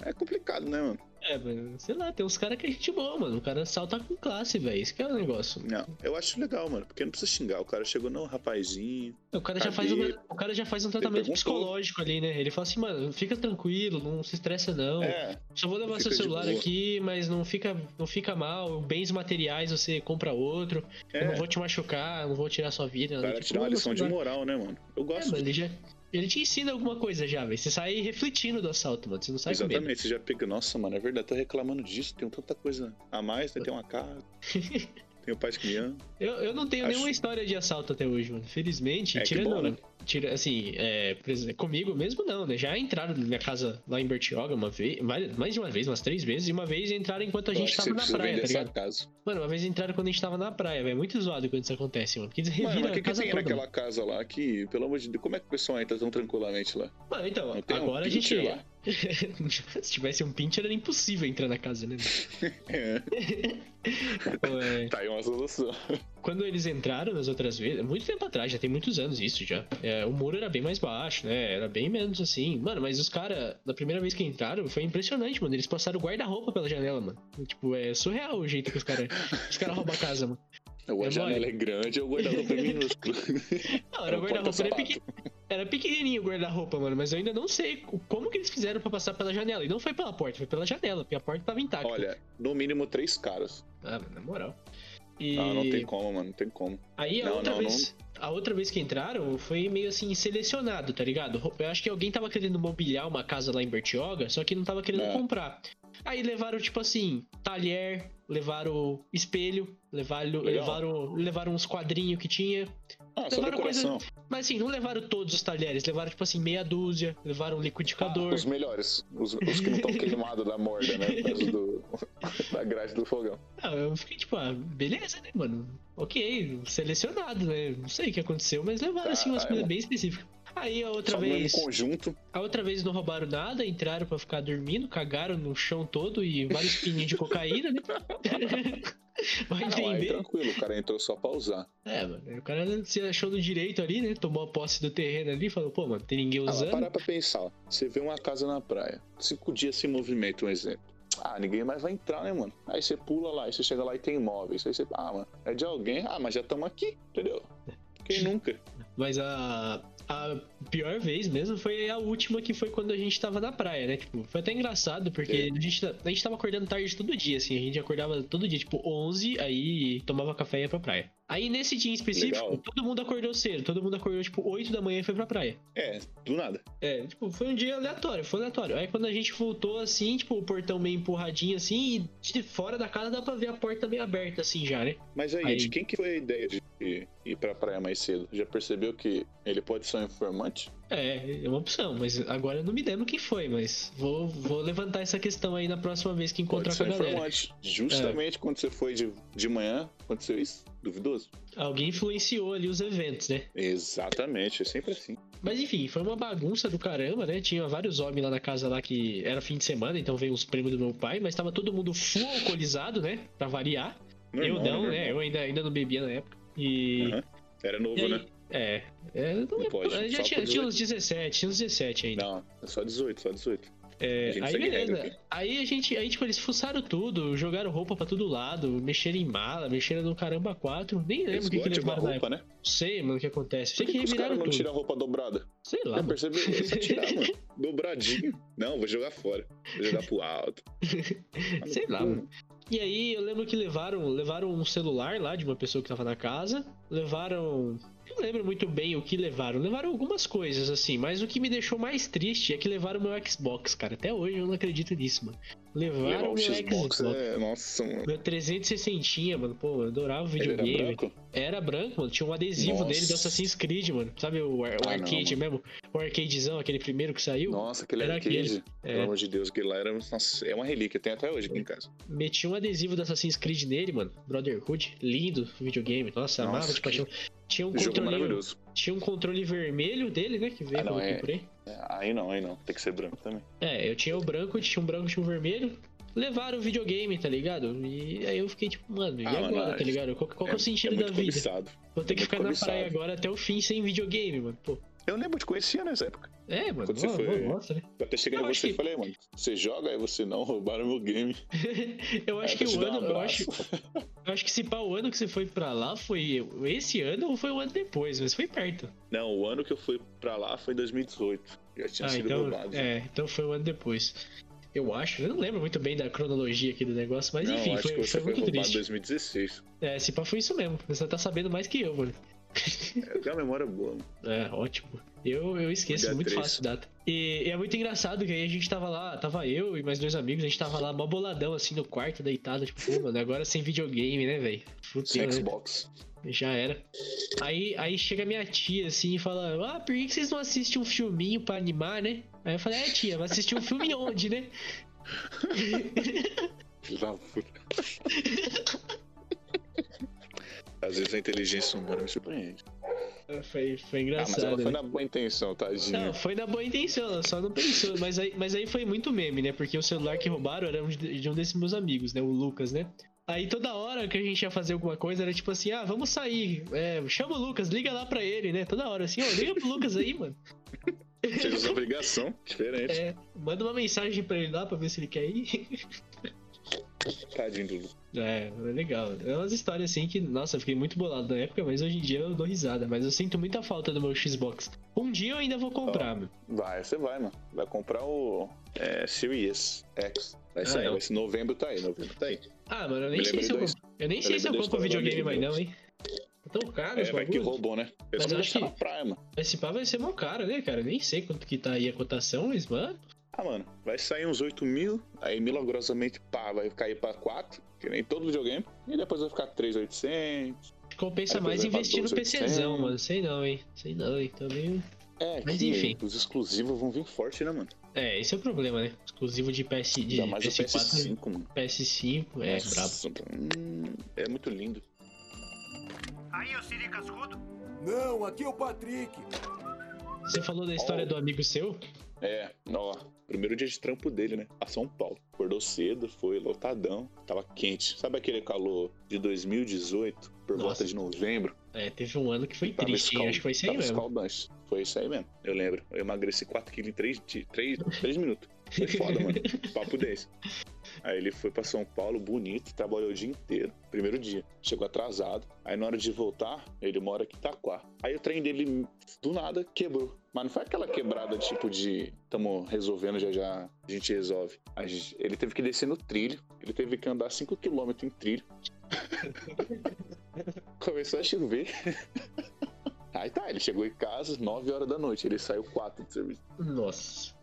É complicado, né, mano? É, mano, sei lá, tem uns caras que é gente boa, mano. O cara salta com classe, velho. Isso que é o negócio. Não, eu acho legal, mano. Porque não precisa xingar. O cara chegou, não, rapazinho. O cara, já faz um, o cara já faz um tratamento psicológico ali, né? Ele fala assim, mano, fica tranquilo, não se estressa não. É, Só vou levar seu celular aqui, mas não fica, não fica mal. Bens materiais você compra outro. Eu é. não vou te machucar, não vou tirar sua vida. Cara Tipo, dá uma "Ô, meu lição de celular." moral, né, mano? Eu É, gosto. mano, ele já. Ele te ensina alguma coisa já, velho. Você sai refletindo do assalto, mano. Você não sai com medo. Exatamente, você já pega. Nossa, mano, é verdade, tô reclamando disso, tenho tanta coisa a mais, né? Tem [laughs] uma casa, [laughs] tenho pais que me. Eu, eu não tenho Acho- nenhuma história de assalto até hoje, mano. Felizmente, É, tirando. bom, né? tira, assim, é, comigo mesmo não, né? Já entraram na minha casa lá em Bertioga uma vez, mais de uma vez, umas três vezes, e uma vez entraram enquanto a Eu gente tava na praia, tá ligado? casa. Mano, uma vez entraram quando a gente tava na praia, velho. É muito zoado quando isso acontece, mano. Porque eles Mano, mas o que, que tem toda. naquela Mano. casa lá que, pelo amor de Deus, como é que o pessoal entra tão tranquilamente lá? Mano, então, tem um agora a gente. lá? [laughs] Se tivesse um pincher, era impossível entrar na casa, né? É, [laughs] é, tá aí uma solução. Quando eles entraram nas outras vezes, muito tempo atrás, já tem muitos anos isso já. É, o muro era bem mais baixo, né? Era bem menos assim. Mano, mas os caras, na primeira vez que entraram, foi impressionante, mano. Eles passaram guarda-roupa pela janela, mano. Tipo, é surreal o jeito que os caras os cara roubam a casa, mano. A É janela mole. é grande, o guarda-roupa é minúsculo. [laughs] Não, era É o um guarda-roupa, era, pequen... era pequenininho o guarda-roupa, mano. Mas eu ainda não sei o- como que eles fizeram pra passar pela janela. E não foi pela porta, foi pela janela, porque a porta tava intacta. Olha, no mínimo três caras. Ah, na moral. E... Ah, não tem como, mano, não tem como. Aí a Não, outra não, vez. A outra vez que entraram foi meio assim selecionado, tá ligado? Eu acho que alguém tava querendo mobiliar uma casa lá em Bertioga, só que não tava querendo É. comprar. Aí levaram, tipo assim, talher, levaram espelho, levaram, levaram, levaram uns quadrinhos que tinha. Ah, Levaram coisa-. Mas assim, não levaram todos os talheres, levaram, tipo assim, meia dúzia, levaram um liquidificador. Ah, os melhores. Os, os que não estão [laughs] queimados da morda, né? Do, [laughs] da grade do fogão. Ah, eu fiquei tipo, ah, beleza, né, mano? Ok, selecionado, né? Não sei o que aconteceu, mas levaram assim umas Caralho. coisas bem específicas. Aí a outra Só mesmo vez. conjunto. A outra vez não roubaram nada, entraram pra ficar dormindo, cagaram no chão todo e vários pininhos de cocaína, né? [laughs] Vai Não, aí entender. tranquilo, o cara entrou só pra usar. É, mano. O cara se achou no direito ali, né? Tomou a posse do terreno ali e falou, pô, mano, tem ninguém Ah, usando. parar pra pensar, ó. Você vê uma casa na praia, cinco dias sem movimento, um exemplo. Ah, ninguém mais vai entrar, né, mano? Aí você pula lá, aí você chega lá e tem imóveis. Aí você, ah, mano, é de alguém. Ah, mas já estamos aqui, entendeu? Quem [laughs] nunca? Mas a, a pior vez mesmo foi a última que foi quando a gente tava na praia, né? Tipo, foi até engraçado, porque É. a, gente, a gente tava acordando tarde todo dia, assim. A gente acordava todo dia, tipo, 11, aí tomava café e ia pra praia. Aí nesse dia em específico, Legal. todo mundo acordou cedo. Todo mundo acordou, tipo, 8 da manhã e foi pra praia. É, do nada. É, tipo, foi um dia aleatório, foi aleatório. Aí quando a gente voltou assim, tipo, o portão meio empurradinho assim, e de fora da casa dá pra ver a porta meio aberta assim já, né? Mas aí, Aí. de quem que foi a ideia de ir- ir pra praia mais cedo? Já percebeu que ele pode ser um informante? É, é uma opção, mas agora eu não me lembro quem foi, mas vou, vou levantar essa questão aí na próxima vez que encontrar com a galera. informante. Justamente quando você foi de, de manhã, aconteceu isso? Duvidoso? Alguém influenciou ali os eventos, né? Exatamente, é sempre assim. Mas enfim, foi uma bagunça do caramba, né? Tinha vários homens lá na casa lá que era fim de semana, então veio os primos do meu pai, mas tava todo mundo full [laughs] alcoolizado, né? Pra variar. Normal, eu não, né? Eu ainda, ainda não bebia na época. E. Aham. Era novo, e aí- né? É. é não, Não pode, já tinha, tinha uns 17, tinha uns 17 ainda. Não, é só 18, só 18. É, A gente aí beleza. Aí a gente, aí tipo, eles fuçaram tudo, jogaram roupa pra todo lado, mexeram em mala, mexeram no caramba 4. Nem lembro Eles o que, que levaram na roupa, né? Não sei, mano, o que acontece. Por que, que que os caras não tiram a roupa dobrada? Sei lá, mano. percebeu? Só tirar, mano. [laughs] Dobradinho. Não, vou jogar fora. Vou jogar pro alto. [laughs] Sei lá, mano. E aí eu lembro que levaram, levaram um celular lá de uma pessoa que tava na casa, levaram. Não lembro muito bem o que levaram. Levaram algumas coisas, assim, mas o que me deixou mais triste é que levaram meu Xbox, cara. Até hoje eu não acredito nisso, mano. Levaram meu Xbox Xbox. é... Nossa, mano. Meu 360, mano, pô, eu adorava o Ele era videogame. branco? Era branco, mano. Tinha um adesivo Nossa. dele do Assassin's Creed, mano. Sabe o, o Ah, não, arcade mano. mesmo? O arcadezão, aquele primeiro que saiu. Nossa, aquele Era arcade. aquele. Pelo É. amor de Deus, aquele lá era. Nossa, é uma relíquia. Tem até hoje aqui em casa. Meti um adesivo do Assassin's Creed nele, mano. Brotherhood. Lindo videogame. Nossa, Nossa, amava de que- paixão. Tinha um Jogo controle. Tinha um controle vermelho dele, né? Que veio Ah, não, é- comprei. É, Aí não, aí não. Tem que ser branco também. É, eu tinha o branco, tinha um branco, tinha um vermelho. Levaram o videogame, tá ligado? E aí eu fiquei tipo, mano, e Ah, agora, mano, tá ligado? Qual, qual que é o sentido é da vida? cobiçado. Vou ter que é ficar muito na praia cobiçado. agora até o fim sem videogame, mano. Pô. Eu lembro, te conhecia nessa época. É, mano. Quando você foi- Nossa, né? Eu até cheguei Eu em você e que- falei, mano, você joga, aí você não, roubaram meu game. [laughs] eu acho Aí que eu o dou um ano. Eu acho, eu acho que se pá, o ano que você foi pra lá foi esse ano ou foi o ano depois, mas foi perto. Não, o ano que eu fui pra lá foi 2018. Já tinha Ah, sido então. roubado. É, então foi o ano depois. Eu acho, eu não lembro muito bem da cronologia aqui do negócio, mas não, enfim, foi, foi foi muito em triste. 2016. É, se pá foi isso mesmo. Você tá sabendo mais que eu, mano. [laughs] É, tem uma memória boa, mano. É, ótimo. Eu, eu esqueço muito três. fácil data. E, e é muito engraçado que aí a gente tava lá, tava eu e mais dois amigos, a gente tava lá mó boladão assim no quarto, deitado, tipo, pô, mano, agora sem videogame, né, velho? Sem né? Xbox. Já era. Aí, aí chega minha tia assim e fala: Ah, por que vocês não assistem um filminho pra animar, né? Aí eu falei: É, tia, vai assistir um filme onde, né? [laughs] Filho da puta. [laughs] Às vezes a inteligência humana me surpreende. Foi, foi Ah, mas engraçado. ela foi né? na boa intenção, tadinha. Não, foi na boa intenção, ela só não pensou. Mas aí, mas aí foi muito meme, né? Porque o celular que roubaram era de um desses meus amigos, né? O Lucas, né? Aí toda hora que a gente ia fazer alguma coisa era tipo assim: ah, vamos sair. É, chama o Lucas, liga lá pra ele, né? Toda hora assim: ó, liga pro Lucas aí, mano. Essa obrigação, diferente. É, manda uma mensagem pra ele lá pra ver se ele quer ir. Tadinho do. É, é legal. É umas histórias assim que, nossa, eu fiquei muito bolado na época, mas hoje em dia eu dou risada. Mas eu sinto muita falta do meu Xbox. Um dia eu ainda vou comprar, mano. Vai, você vai, mano. Vai comprar o é, Series X. Vai Ah, sair, vai ser novembro tá aí, novembro tá aí. Ah, mano, eu nem sei se eu. Eu nem eu sei se eu compro videogame mais não, hein? Tá tão caro É, vai que roubam, né? Mas acho deixar que- na praia, mano. Esse pá vai ser mó caro, né, cara? Eu nem sei quanto que tá aí a cotação, mas, mano. Ah, mano, vai sair uns 8 mil, aí milagrosamente, pá, vai cair pra 4, que nem todo videogame, e depois vai ficar 3,800. Compensa mais investir no pra 12.800. PCzão, mano. Sei não, hein? Sei não, hein? Também. É, Mas que enfim. os exclusivos vão vir forte, né, mano? É, esse é o problema, né? Exclusivo de PS de Ainda mais o PS4, PS5, mano. PS5, é brabo. Nossa, hum, é muito lindo. Aí, ô Siri Cascudo. Não, aqui é o Patrick. Você falou da história Oh. do amigo seu? É, ó, primeiro dia de trampo dele, né? A São Paulo. Acordou cedo, foi lotadão, tava quente. Sabe aquele calor de 2018, por Nossa. volta de novembro? É, teve um ano que foi Tava triste, escal- Acho que foi isso aí tava mesmo. escaldante. Foi isso aí mesmo, eu lembro. Eu emagreci 4kg em 3, 3, 3 minutos. Foi foda, mano. [laughs] Papo 10. Aí ele foi pra São Paulo, bonito, trabalhou o dia inteiro. Primeiro dia. Chegou atrasado. Aí na hora de voltar, ele mora aqui em Itaquá. Aí o trem dele, do nada, quebrou. Mas não foi aquela quebrada tipo de tamo resolvendo, já já a gente resolve. A gente- ele teve que descer no trilho. Ele teve que andar 5km em trilho. [laughs] Começou a chover. [laughs] Aí tá, ele chegou em casa 9 horas da noite. Ele saiu 4 de serviço. Nossa.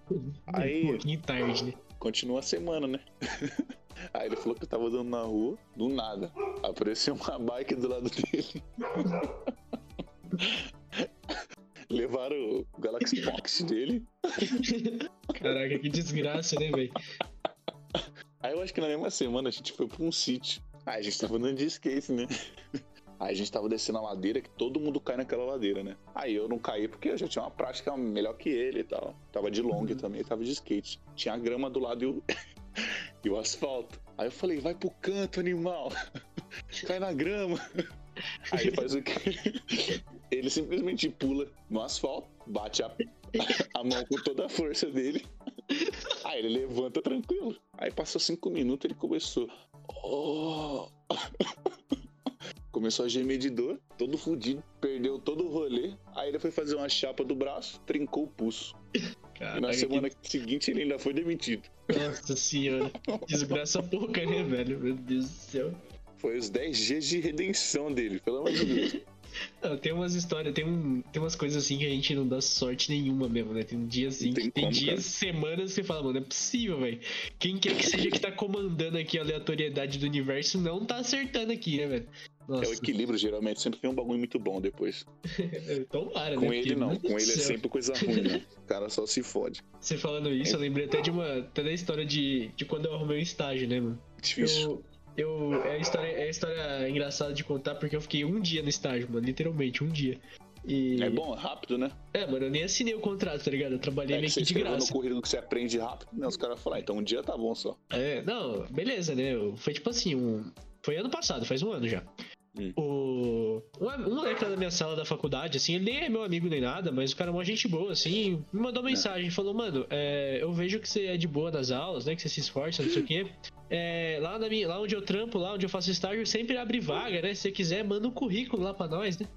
Aí- Um pouquinho tarde, né? Continua a semana, né? [laughs] Aí ele falou que eu tava andando na rua, do nada. Apareceu uma bike do lado dele. [laughs] Levaram o Galaxy Box dele. Caraca, que desgraça, né, velho? Aí eu acho que na mesma semana a gente foi pra um sítio. Aí a gente tava andando de skate, né? Aí a gente tava descendo a ladeira, que todo mundo cai naquela ladeira, né? Aí eu não caí porque eu já tinha uma prática melhor que ele e tal. Tava de long também, tava de skate. Tinha a grama do lado e o, [laughs] e o asfalto. Aí eu falei, vai pro canto, animal. [laughs] Cai na grama. Aí ele faz o quê? [laughs] Ele simplesmente pula no asfalto, bate a, a mão com toda a força dele. Aí ele levanta tranquilo. Aí passou cinco minutos ele começou. "Oh." Começou a gemer de dor, todo fudido, perdeu todo o rolê. Aí ele foi fazer uma chapa do braço, trincou o pulso. E Caraca, na que- semana seguinte ele ainda foi demitido. Nossa senhora. Desgraça pouca, né, velho? Meu Deus do céu. Foi os 10 dias de redenção dele, pelo amor de Deus. [laughs] Não, tem umas histórias, tem, um, tem umas coisas assim que a gente não dá sorte nenhuma mesmo, né? Tem dias assim, tem que tem como, dias, cara. semanas que você fala, mano, não é possível, velho. Quem quer que seja que tá comandando aqui a aleatoriedade do universo não tá acertando aqui, né, velho? É o Nossa, equilíbrio, geralmente, sempre tem um bagulho muito bom depois. [laughs] tomara, né? Com ele não, com ele é sempre coisa ruim, né? O cara só se fode. Você falando isso, eu lembrei até de uma. Até da história de, de quando eu arrumei o estágio, né, mano? Difícil. Eu. eu é, a história, é a história engraçada de contar porque eu fiquei um dia no estágio, mano. Literalmente, um dia. E. É bom, rápido, né? É, mano, eu nem assinei o contrato, tá ligado? Eu trabalhei É que meio você que de escreveu no graça. currículo que você aprende rápido, né? Os caras falam, ah, então um dia tá bom só. É, não, beleza, né? Foi tipo assim, um. Foi ano passado, faz um ano já. Hum. O. Um, moleque lá da minha sala da faculdade, assim, ele nem é meu amigo nem nada, mas o cara é uma gente boa, assim, me mandou mensagem, falou, mano, é, eu vejo que você é de boa nas aulas, né? Que você se esforça, não sei o quê. É, lá, na minha, lá onde eu trampo, lá onde eu faço estágio, sempre abre vaga, né? Se você quiser, manda um currículo lá pra nós, né?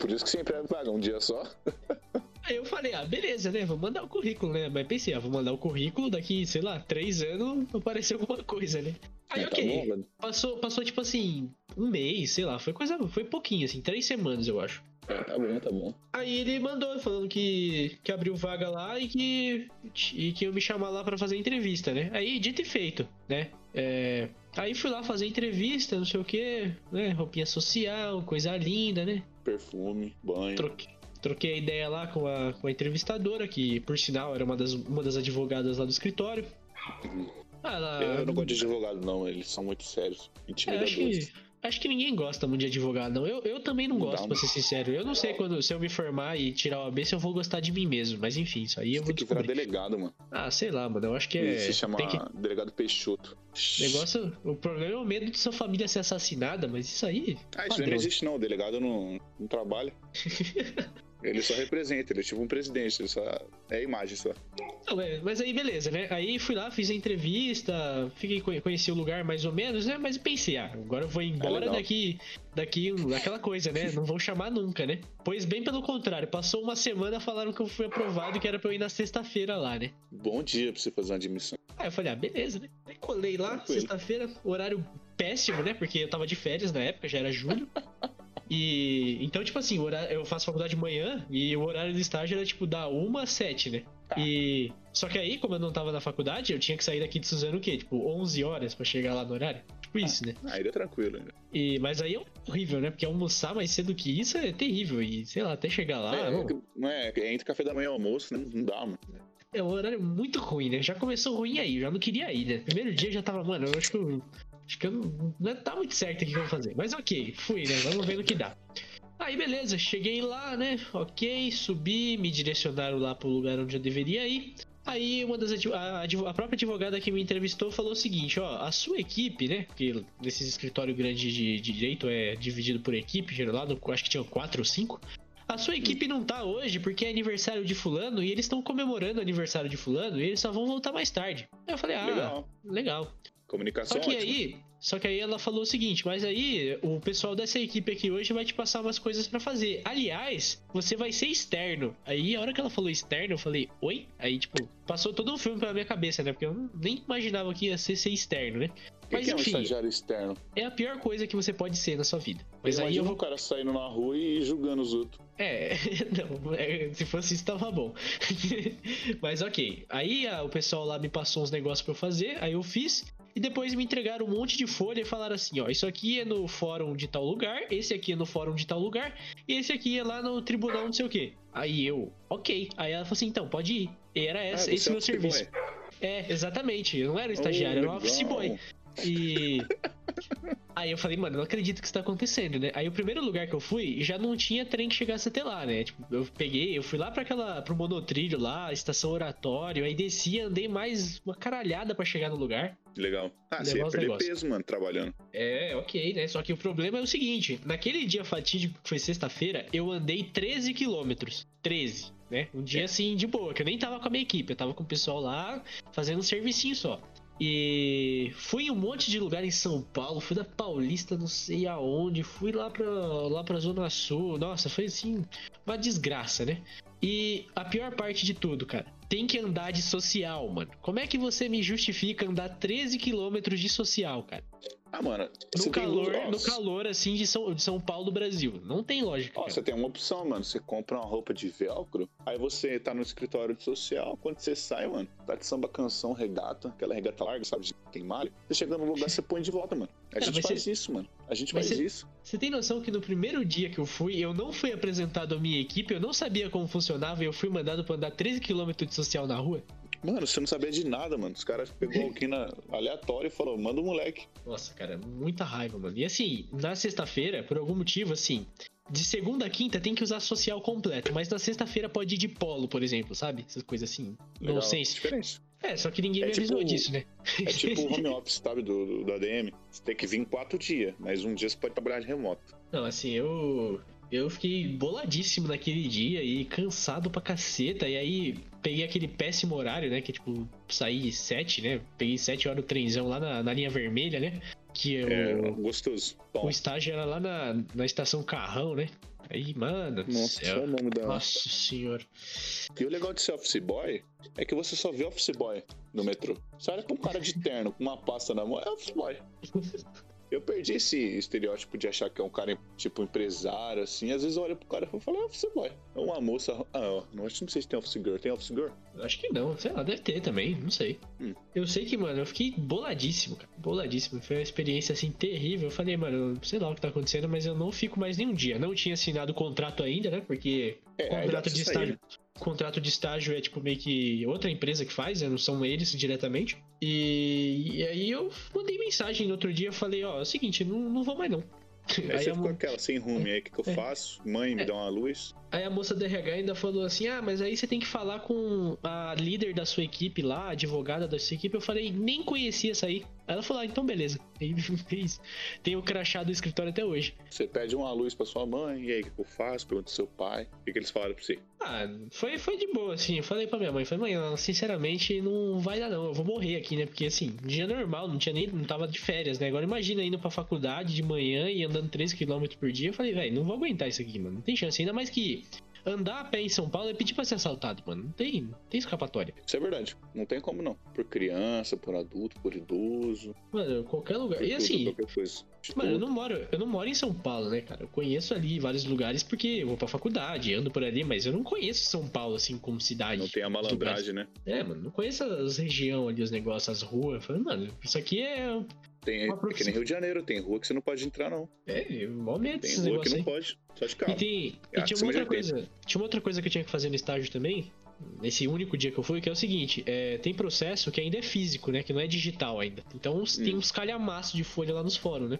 Por isso que sempre é paga um dia só. [laughs] Aí eu falei, ah, beleza, né? Vou mandar o currículo, né? Mas pensei, ah, vou mandar o currículo, daqui, sei lá, três anos aparecer [laughs] alguma coisa, né? Aí, É, tá ok. bom, velho. Passou, passou, tipo assim, um mês, sei lá, foi coisa. Foi pouquinho, assim, três semanas, eu acho. É, tá bom, tá bom. Aí ele mandou falando que, que abriu vaga lá e que, e que eu me chamar lá pra fazer entrevista, né? Aí, dito e feito, né? É, aí fui lá fazer entrevista, não sei o que, né? Roupinha social, coisa linda, né? Perfume, banho. Troquei, troquei a ideia lá com a, com a entrevistadora, que por sinal era uma das, uma das advogadas lá do escritório. Ah, ela, Eu não gosto de advogado, não. Eles são muito sérios. É, acho, Intimidadores. que, acho que ninguém gosta muito de advogado, não. Eu, eu também não Não gosto, dá, pra ser sincero. Eu não sei quando se eu me formar e tirar o AB se eu vou gostar de mim mesmo. Mas enfim, isso aí eu Você vou tem que virar delegado, mano. Ah, sei lá, mano. Eu acho que é. se chama que... delegado Peixoto. Negócio. O problema é o medo de sua família ser assassinada, mas isso aí. Ah, isso não existe, não. O delegado não, não trabalha. [laughs] ele só representa, ele é tipo um presidente. Ele só... É a imagem só. Não, é, mas aí beleza, né? Aí fui lá, fiz a entrevista, fiquei conhe- conheci o lugar mais ou menos, né? Mas pensei, ah, agora eu vou embora legal. daqui, daqui, aquela coisa, né? Não vão chamar nunca, né? Pois bem pelo contrário, passou uma semana, falaram que eu fui aprovado e que era pra eu ir na sexta-feira lá, né? Bom dia pra você fazer uma admissão. Aí eu falei, ah, beleza, né? Aí colei lá, sexta-feira, horário péssimo, né? Porque eu tava de férias na época, já era julho. [laughs] E então, tipo assim, horário- eu faço faculdade de manhã e o horário do estágio era tipo da 1 às 7, né? Tá. E só que aí, como eu não tava na faculdade, eu tinha que sair daqui de Suzano o quê? Tipo, 11 horas pra chegar lá no horário. Tipo isso, né? Aí é tranquilo. Né? E mas aí é horrível, né? Porque almoçar mais cedo que isso é terrível e sei lá, até chegar lá, é, não, é, não entre café da manhã e almoço, né? Não dá, mano. É um horário muito ruim, né? Já começou ruim aí, eu já não queria ir, né? Primeiro dia já tava, mano, eu acho que eu. Acho que eu não, não tá muito certo o que eu vou fazer. Mas ok, fui, né? Vamos ver no que dá. Aí beleza, cheguei lá, né? Ok, subi, me direcionaram lá pro lugar onde eu deveria ir. Aí uma das a, a própria advogada que me entrevistou falou o seguinte, ó, a sua equipe, né? Porque nesses escritório grande de, de direito é dividido por equipe, geralado, acho que tinha quatro ou cinco. A sua equipe não tá hoje porque é aniversário de fulano e eles estão comemorando o aniversário de fulano e eles só vão voltar mais tarde. Aí eu falei, ah, Legal. legal. Comunicação Só que ótima. aí, só que aí ela falou o seguinte, mas aí o pessoal dessa equipe aqui hoje vai te passar umas coisas pra fazer. Aliás, você vai ser externo. Aí a hora que ela falou externo, eu falei, oi? Aí, tipo, passou todo um filme pela minha cabeça, né? Porque eu nem imaginava que ia ser, ser externo, né? O que Mas que é um enfim, estagiário externo? é a pior coisa que você pode ser na sua vida. Mas aí eu vou um cara saindo na rua e julgando os outros. É, [laughs] não, é, se fosse isso tava bom. [laughs] Mas ok. Aí ah, o pessoal lá me passou uns negócios pra eu fazer, aí eu fiz. E depois me entregaram um monte de folha e falaram assim: ó, isso aqui é no fórum de tal lugar, esse aqui é no fórum de tal lugar, e esse aqui é lá no tribunal não sei o quê. Aí eu, ok. Aí ela falou assim: então, pode ir. E era essa, Ah, esse é meu serviço. boy. É, exatamente. Eu não era um estagiário, Oh, era um office boy. E. Aí eu falei, mano, não acredito que isso tá acontecendo, né? Aí o primeiro lugar que eu fui já não tinha trem que chegasse até lá, né? Tipo, eu peguei, eu fui lá pra aquela. pro monotrilho lá, estação oratório, aí desci, andei mais uma caralhada pra chegar no lugar. Legal. Ah, você ia perder negócios. peso, mano, trabalhando. É, ok, né? Só que o problema é o seguinte: naquele dia fatídico que foi sexta-feira, eu andei 13 quilômetros. 13, né? Um dia assim de boa, que eu nem tava com a minha equipe, eu tava com o pessoal lá fazendo um servicinho só. E fui em um monte de lugar em São Paulo, fui da Paulista, não sei aonde, fui lá pra, lá pra Zona Sul. Nossa, foi assim, uma desgraça, né? E a pior parte de tudo, cara, tem que andar de social, mano. Como é que você me justifica andar 13 quilômetros de social, cara? Ah, mano. No tem calor, duas- no calor assim de São, de São Paulo, Brasil. Não tem lógica. Ó, você tem uma opção, mano. Você compra uma roupa de velcro, aí você tá no escritório de social. Quando você sai, mano, tá de samba canção, regata, aquela regata larga, sabe? de- Tem malha. Você chega no lugar, [laughs] você põe de volta, mano. A Cara, gente faz isso, mano. A gente mas faz isso. Você tem noção que no primeiro dia que eu fui, eu não fui apresentado à minha equipe, eu não sabia como funcionava e eu fui mandado pra andar 13 km de social na rua? Mano, você não sabia de nada, mano. Os caras pegou [laughs] alguém na aleatório e falou: manda o moleque. Nossa, cara, muita raiva, mano. E assim, na sexta-feira, por algum motivo, assim, de segunda a quinta tem que usar social completo, mas na sexta-feira pode ir de polo, por exemplo, sabe? Essas coisas assim. Legal. Não sei. Diferente. É, só que ninguém É me avisou tipo- disso, né? É tipo o home [laughs] office, sabe? Do, do, do ADM. Você tem que vir quatro dias, mas um dia você pode trabalhar de remoto. Não, assim, eu. Eu fiquei boladíssimo naquele dia e cansado pra caceta. E aí peguei aquele péssimo horário, né? Que tipo, saí sete, né? Peguei sete horas do trenzão lá na, na linha vermelha, né? Que eu, É gostoso. Bom, o estágio era lá na, na estação Carrão, né? Aí, mano, nossa, céu. o nome da. Nossa senhora. E o legal de ser office boy é que você só vê office boy no metrô. Você olha pra um cara de terno com uma pasta na mão, é office boy. [laughs] Eu perdi esse estereótipo de achar que é um cara, tipo, empresário, assim. Às vezes eu olho pro cara e falo, é office boy. É uma moça. Ah, não, acho que não sei se tem office girl. Tem office girl? Acho que não, sei lá, deve ter também, não sei. Hum. Eu sei que, mano, eu fiquei boladíssimo, cara. Boladíssimo. Foi uma experiência assim terrível. Eu falei, mano, sei lá o que tá acontecendo, mas eu não fico mais nenhum dia. Não tinha assinado o contrato ainda, né? Porque É, contrato de você estágio. Contrato de estágio é tipo meio que outra empresa que faz, né? não são eles diretamente. E, e aí eu mandei mensagem no outro dia, falei, ó, é o seguinte, não, não vou mais não. Aí Aí você a, ficou mo- aquela sem rumo, aí o que, que eu É. faço? Mãe, me É. dá uma luz. aí a moça da RH ainda falou assim: ah, mas aí você tem que falar com a líder da sua equipe lá, a advogada da sua equipe. Eu falei, nem conhecia essa aí. Ela falou, ah, então beleza. [laughs] Fez. Tem o crachá do escritório até hoje. Você pede uma luz pra sua mãe, e aí o que, eu faço? Pergunta pro seu pai. O que, que eles falaram pra você? Ah, foi, foi de boa, assim. Eu falei pra minha mãe, falei, mãe, sinceramente, não vai dar não. Eu vou morrer aqui, né? Porque assim, dia normal, não tinha nem. não tava de férias, né? Agora imagina indo pra faculdade de manhã e andando 13km por dia. Eu falei, velho, não vou aguentar isso aqui, mano. Não tem chance. Ainda mais que andar a pé em São Paulo é pedir pra ser assaltado, mano. Não tem, não tem escapatória. Isso é verdade. Não tem como não. Por criança, por adulto, por idoso. Mano, qualquer lugar. Por E tudo, assim, qualquer coisa. Mano, eu não moro, eu não moro em São Paulo, né, cara? Eu conheço ali vários lugares porque eu vou pra faculdade, ando por ali, mas eu não conheço São Paulo assim como cidade. não tem a malandragem, né? É, mano, não conheço as regiões ali, os negócios, as ruas. Eu falei, mano, isso aqui é. Tem, é que nem Rio de Janeiro, tem rua que você não pode entrar, não. É, mó medo Tem rua que não aí. pode. Só de E, carro. tem, e Ah, tinha uma outra 80. coisa. Tinha uma outra coisa que eu tinha que fazer no estágio também. Nesse único dia que eu fui, que é o seguinte: é, tem processo que ainda é físico, né? Que não é digital ainda. Então tem Hum. uns calhamaços de folha lá nos fóruns, né?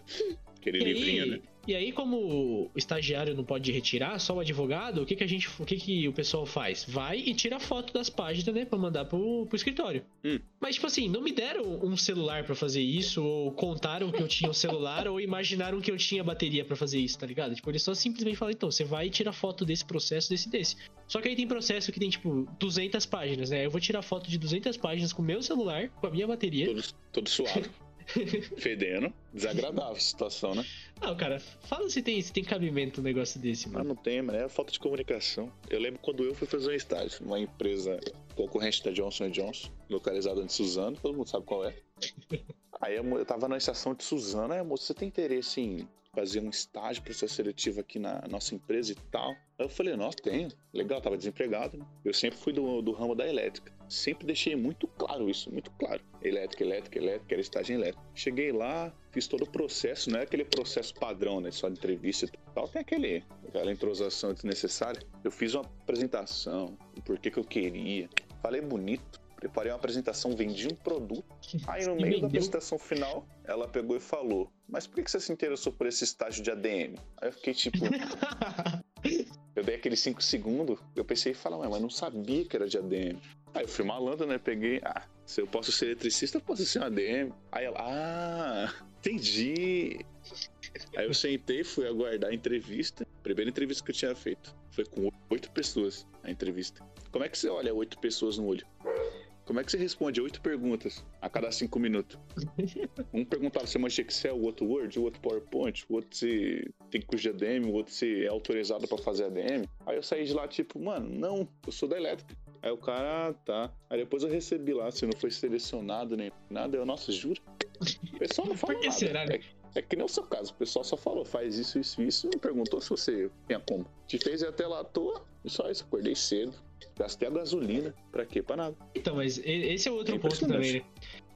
Aquele E livrinho, aí, né? E aí, como o estagiário não pode retirar, só o advogado, o que, que a gente. O que, que o pessoal faz? Vai e tira foto das páginas, né? Pra mandar pro, pro escritório. Hum. Mas, tipo assim, não me deram um celular pra fazer isso, ou contaram que eu tinha um celular, ou imaginaram que eu tinha bateria pra fazer isso, tá ligado? Tipo, eles só simplesmente falam, então, você vai e tira foto desse processo, desse desse. Só que aí tem processo que tem, tipo, 200 páginas, né? Eu vou tirar foto de 200 páginas com o meu celular, com a minha bateria. Todo, todo suado. [laughs] Fedendo. Desagradável a situação, né? Não, cara, fala se tem, se tem cabimento um negócio desse, mano. não tem, mano. É falta de comunicação. Eu lembro quando eu fui fazer um estágio numa empresa concorrente da Johnson Johnson, localizada em Suzano, todo mundo sabe qual é. [laughs] Aí eu tava na estação de Suzano, aí a moça, você tem interesse em fazer um estágio, processo seletivo aqui na nossa empresa e tal? Aí eu falei, nossa, tenho. Legal, tava desempregado, né? Eu sempre fui do, do ramo da elétrica. Sempre deixei muito claro isso, muito claro. Elétrica, elétrica, elétrica, era estágio elétrica. Cheguei lá, fiz todo o processo, não é aquele processo padrão, né? Só de entrevista e tal. Tem aquele, aquela entrosação desnecessária. Eu fiz uma apresentação, o porquê que eu queria. Falei bonito. Preparei uma apresentação, vendi um produto. [laughs] Aí no E meio da apresentação final, ela pegou e falou: Mas por que você se interessou por esse estágio de ADM? Aí eu fiquei tipo. [laughs] Eu dei aqueles 5 segundos, eu pensei falar, "Ué, mas não sabia que era de ADM. Aí eu fui malandro, né? Peguei, ah, se eu posso ser eletricista, eu posso ser um ADM. Aí ela, ah, entendi. Aí eu sentei, fui aguardar a entrevista. Primeira entrevista que eu tinha feito. Foi com oito pessoas a entrevista. Como é que você olha oito pessoas no olho? Como é que você responde oito perguntas a cada cinco minutos? [laughs] Um perguntava se manja Excel, o outro Word, o outro PowerPoint, o outro se tem curso de ADM, o outro se é autorizado pra fazer ADM. Aí eu saí de lá tipo, mano, não, eu sou da elétrica. Aí o cara, ah, tá. Aí depois eu recebi lá, se não foi selecionado nem nada. Eu, nossa, juro. O pessoal não [laughs] fala Por que nada. será, né? É, é que nem o seu caso, o pessoal só falou, faz isso, isso, isso, não perguntou se você tinha como. Te fez até lá à toa, e só isso, acordei cedo. Gastei a gasolina, pra quê? Pra nada. Então, mas esse é outro É ponto também, né?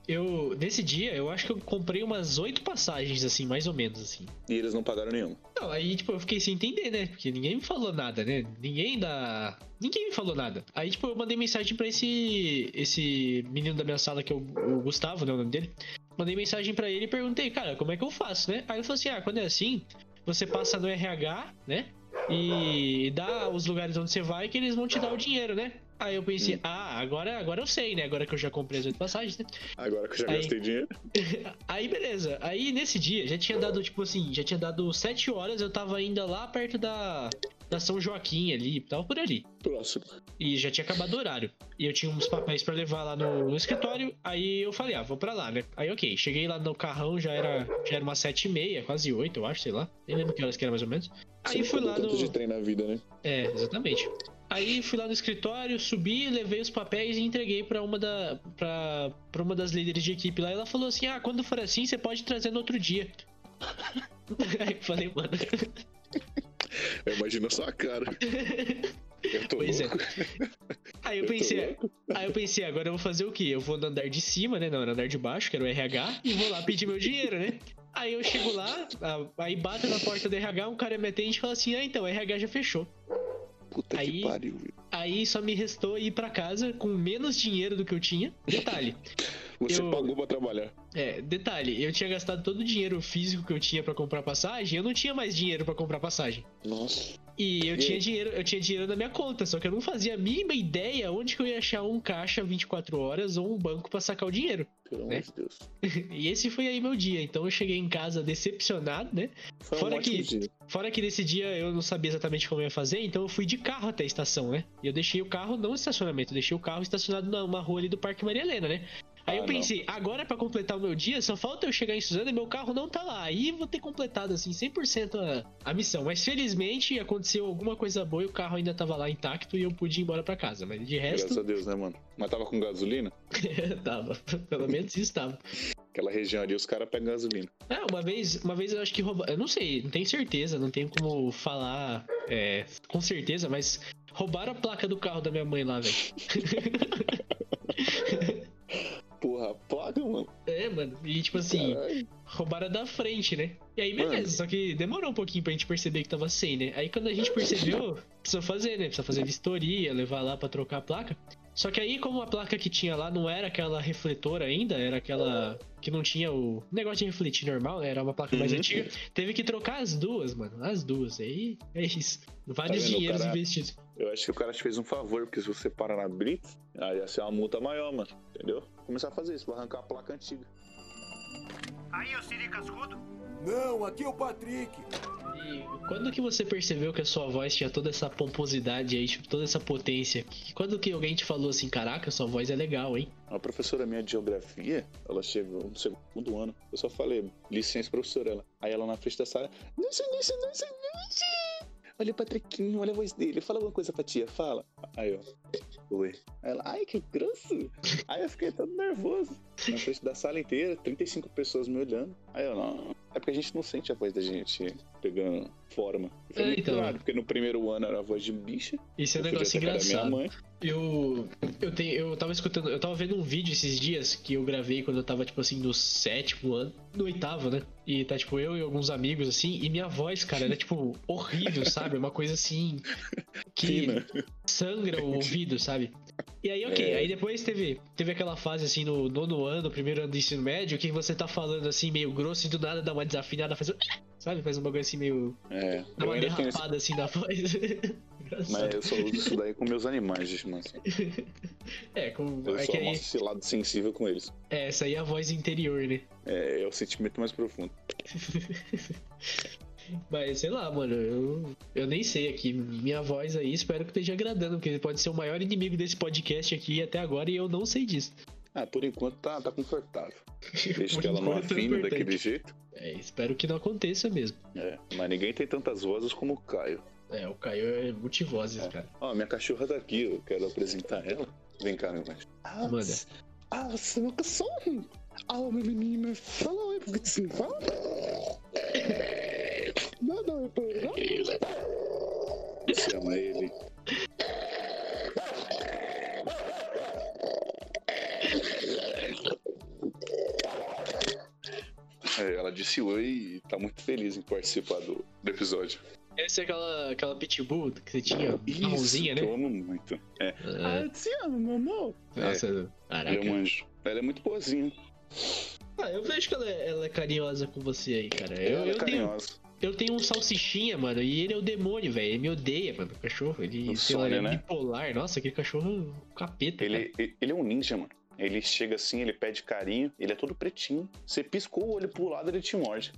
Eu, nesse dia, eu acho que eu comprei umas oito passagens, assim, mais ou menos, assim. E eles não pagaram nenhuma. Não, aí, tipo, eu fiquei sem entender, né? Porque ninguém me falou nada, né? Ninguém da. Ninguém me falou nada. Aí, tipo, eu mandei mensagem pra esse. Esse menino da minha sala, que é o, o Gustavo, né? O nome dele. Mandei mensagem pra ele e perguntei, cara, como é que eu faço, né? Aí ele falou assim: ah, quando é assim, você passa no RH, né? E dá os lugares onde você vai que eles vão te dar o dinheiro, né? Aí eu pensei, Hum. ah, agora, agora eu sei, né? Agora que eu já comprei as oito passagens, né? Agora que eu já Aí- gastei dinheiro. [laughs] Aí beleza. Aí nesse dia já tinha dado, tipo assim, já tinha dado 7 horas, eu tava ainda lá perto da, da São Joaquim ali, tava por ali. Próximo. E já tinha acabado o horário. E eu tinha uns papéis pra levar lá no, no escritório. Aí eu falei, ah, vou pra lá, né? Aí ok, cheguei lá no carrão, já era, já era umas 7 e meia, quase 8, eu acho, sei lá. Nem lembro que horas que era mais ou menos. Aí fui lá no. de trem na vida, né? É, exatamente. Aí fui lá no escritório, subi, levei os papéis e entreguei pra uma da pra, pra uma das líderes de equipe lá. E ela falou assim: "Ah, quando for assim, você pode trazer no outro dia". [laughs] Aí eu falei, mano, Eu imagino a sua cara. Eu tô Pois é. louco. Aí eu tô pensei, aí eu pensei, agora eu vou fazer o quê? Eu vou no andar de cima, né? Não, no andar de baixo, que era o RH, e vou lá pedir meu dinheiro, né? Aí eu chego lá, aí bato na porta do RH, um cara me atende e fala assim: "Ah, então, o RH já fechou". Puta Aí- que pariu, viu? Aí só me restou ir pra casa com menos dinheiro do que eu tinha. Detalhe, [laughs] Você eu- pagou pra trabalhar. É, detalhe, eu tinha gastado todo o dinheiro físico que eu tinha pra comprar passagem, eu não tinha mais dinheiro pra comprar passagem. Nossa. E eu E tinha dinheiro, eu tinha dinheiro na minha conta, só que eu não fazia a mínima ideia onde que eu ia achar um caixa 24 horas ou um banco pra sacar o dinheiro. Pelo Né? amor de Deus. [laughs] E esse foi aí meu dia. Então eu cheguei em casa decepcionado, né? Foi Fora um que- dia. Fora que nesse dia eu não sabia exatamente como eu ia fazer, então eu fui de carro até a estação, né? E eu deixei o carro não no estacionamento, eu deixei o carro estacionado numa rua ali do Parque Maria Helena, né? Aí Ah, eu pensei, agora pra completar o meu dia, só falta eu chegar em Suzano e meu carro não tá lá. Aí vou ter completado assim 100% a, a missão. Mas felizmente aconteceu alguma coisa boa e o carro ainda tava lá intacto e eu pude ir embora pra casa. Mas de Graças resto, a Deus, né, mano? Mas tava com gasolina? [laughs] tava. Pelo menos isso tava. Aquela região ali, os caras pegam gasolina. É, uma vez, uma vez eu acho que roubaram. Eu não sei, não tenho certeza, não tenho como falar é, com certeza, mas roubaram a placa do carro da minha mãe lá, velho. [laughs] Porra, placa, mano. É, mano. E tipo assim, Caralho. roubaram da frente, né? E aí, beleza, Mano. só que demorou um pouquinho pra gente perceber que tava sem, né? Aí quando a gente percebeu, [laughs] precisou fazer, né? Precisa fazer vistoria, levar lá pra trocar a placa. Só que aí, como a placa que tinha lá não era aquela refletora ainda, era aquela que não tinha o negócio de refletir normal, né? Era uma placa mais Uhum. antiga. Teve que trocar as duas, mano. As duas. Aí é isso. Vários vendo, dinheiros cara? investidos. Eu acho que o cara te fez um favor, porque se você parar na Blitz, aí ia ser uma multa maior, mano. Entendeu? Começar a fazer isso, vou arrancar a placa antiga. Aí, ô Siri Cascudo. Não, aqui é o Patrick. E quando que você percebeu que a sua voz tinha toda essa pomposidade aí, tipo, toda essa potência? Quando que alguém te falou assim, caraca, sua voz é legal, hein? A professora minha de geografia, ela chegou no segundo ano. Eu só falei, licença, professora. Ela. Aí ela na frente da sala, nossa, nossa, nossa, nossa. Olha o Patriquinho, olha a voz dele. Fala alguma coisa pra tia, fala. Aí eu, oi. Aí ela, ai, que grosso. Aí eu fiquei todo nervoso. Na frente da sala inteira, 35 pessoas me olhando. Aí eu, não. É porque a gente não sente a voz da gente pegando forma. E Foi É, muito então. claro, porque no primeiro ano era a voz de bicha. Isso é um eu negócio engraçado. minha mãe. Eu, eu, tenho, eu tava escutando, eu tava vendo um vídeo esses dias que eu gravei quando eu tava, tipo assim, no sétimo ano, no oitavo, né? E tá, tipo, eu e alguns amigos, assim, e minha voz, cara, era, tipo, horrível, sabe? Uma coisa assim, [laughs] que Fina. sangra o ouvido, sabe? E aí, ok, É. aí depois teve, teve aquela fase, assim, no nono ano, primeiro ano do ensino médio, que você tá falando, assim, meio grosso e do nada dá uma desafinada, faz, um- [laughs] sabe? Faz um bagulho assim, meio, É, dá uma derrapada, assim, na [laughs] voz. Mas eu só uso isso daí com meus animais de estimação. É, com, Eu é que aí, esse lado sensível com eles. é, essa aí é a voz interior, né? É, é o sentimento mais profundo. [laughs] Mas sei lá, mano, eu, eu nem sei aqui. Minha voz aí, espero que esteja agradando, porque ele pode ser o maior inimigo desse podcast aqui até agora e eu não sei disso. Ah, por enquanto tá, tá confortável. [laughs] Desde que ela não é afine daquele jeito. É, espero que não aconteça mesmo. É, mas ninguém tem tantas vozes como o Caio. É, o Caio é multivozes, É. cara. Ó, minha cachorra tá aqui, eu quero apresentar ela. Vem cá, meu anjo. Ah, Manda. Ah, você é meu cachorro. Ah, meu menino, fala oi, porque você não fala? [laughs] Não, não, eu tô... Você ama ele. É, ela disse oi e tá muito feliz em participar do, do episódio. Essa é aquela, aquela pitbull que você tinha, marronzinha, que né? eu amo muito. É. Ah, eu te amo, meu amor. nossa, Ela caraca. é um anjo. Ela é muito boazinha. Ah, eu vejo que ela é, ela é carinhosa com você aí, cara. Eu, ela é eu, tenho, carinhosa. Eu tenho um salsichinha, mano, e ele é o demônio, velho. Ele me odeia, mano, o cachorro. Ele, lá, Sônia, ele é né? bipolar. Nossa, aquele cachorro é um capeta, cara. Ele, ele é um ninja, mano. Ele chega assim, ele pede carinho, ele é todo pretinho. Você piscou o olho pro lado, ele te morde.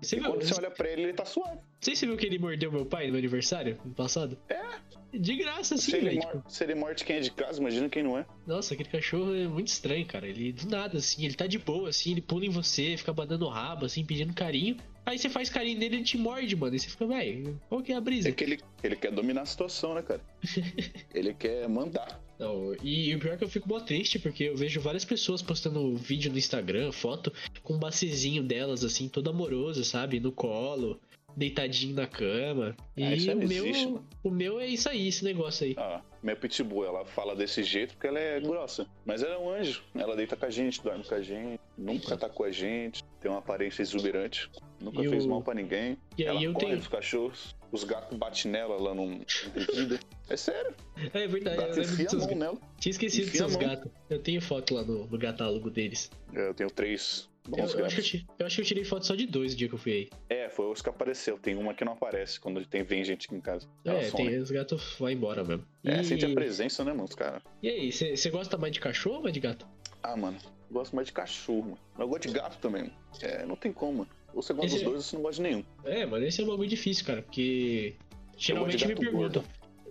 Você E viu, quando você olha pra ele, ele tá suave. Não sei se você viu que ele mordeu meu pai no aniversário, no passado. É. De graça, assim, se, ele velho. tipo, se ele morde quem é de casa, imagina quem não é. nossa, aquele cachorro é muito estranho, cara. Ele, do nada, assim, ele tá de boa, assim, ele pula em você, fica badando o rabo, assim, pedindo carinho. Aí você faz carinho nele, ele te morde, mano. E você fica, velho, qual que é a brisa? É que ele, ele quer dominar a situação, né, cara? [laughs] ele quer mandar. Não, e, e o pior é que eu fico mó triste, porque eu vejo várias pessoas postando vídeo no Instagram, foto, com um bacezinho delas, assim, todo amoroso, sabe? No colo, deitadinho na cama. E Ah, isso aí o meu. existe, o meu é isso aí, esse negócio aí. Ah, minha pitbull, ela fala desse jeito porque ela é grossa. Mas ela é um anjo. Ela deita com a gente, dorme com a gente, nunca atacou a gente, tem uma aparência exuberante, nunca E fez o- mal pra ninguém. E aí ela eu corre tenho. dos cachorros, os gatos batem nela, não duvida. É sério, É verdade, eu lembro enfia a mão nela. Tinha esquecido dos seus gatos. Eu tenho foto lá no, no catálogo deles. É, Eu tenho três Eu, eu acho que eu, eu acho que eu tirei foto só de dois o dia que eu fui aí. É, foi os que apareceu. Tem uma que não aparece quando tem, vem gente aqui em casa. É, some. tem, os gatos vão embora mesmo. É, e, sente a presença, né, mano, os caras. e aí, você gosta mais de cachorro ou de gato? Ah, mano, gosto mais de cachorro, mano. Mas eu gosto de gato também. É, não tem como, mano. Ou você gosta Esse- dos dois ou você não gosta de nenhum. É, mano, esse é um bagulho difícil, cara, porque geralmente me perguntam.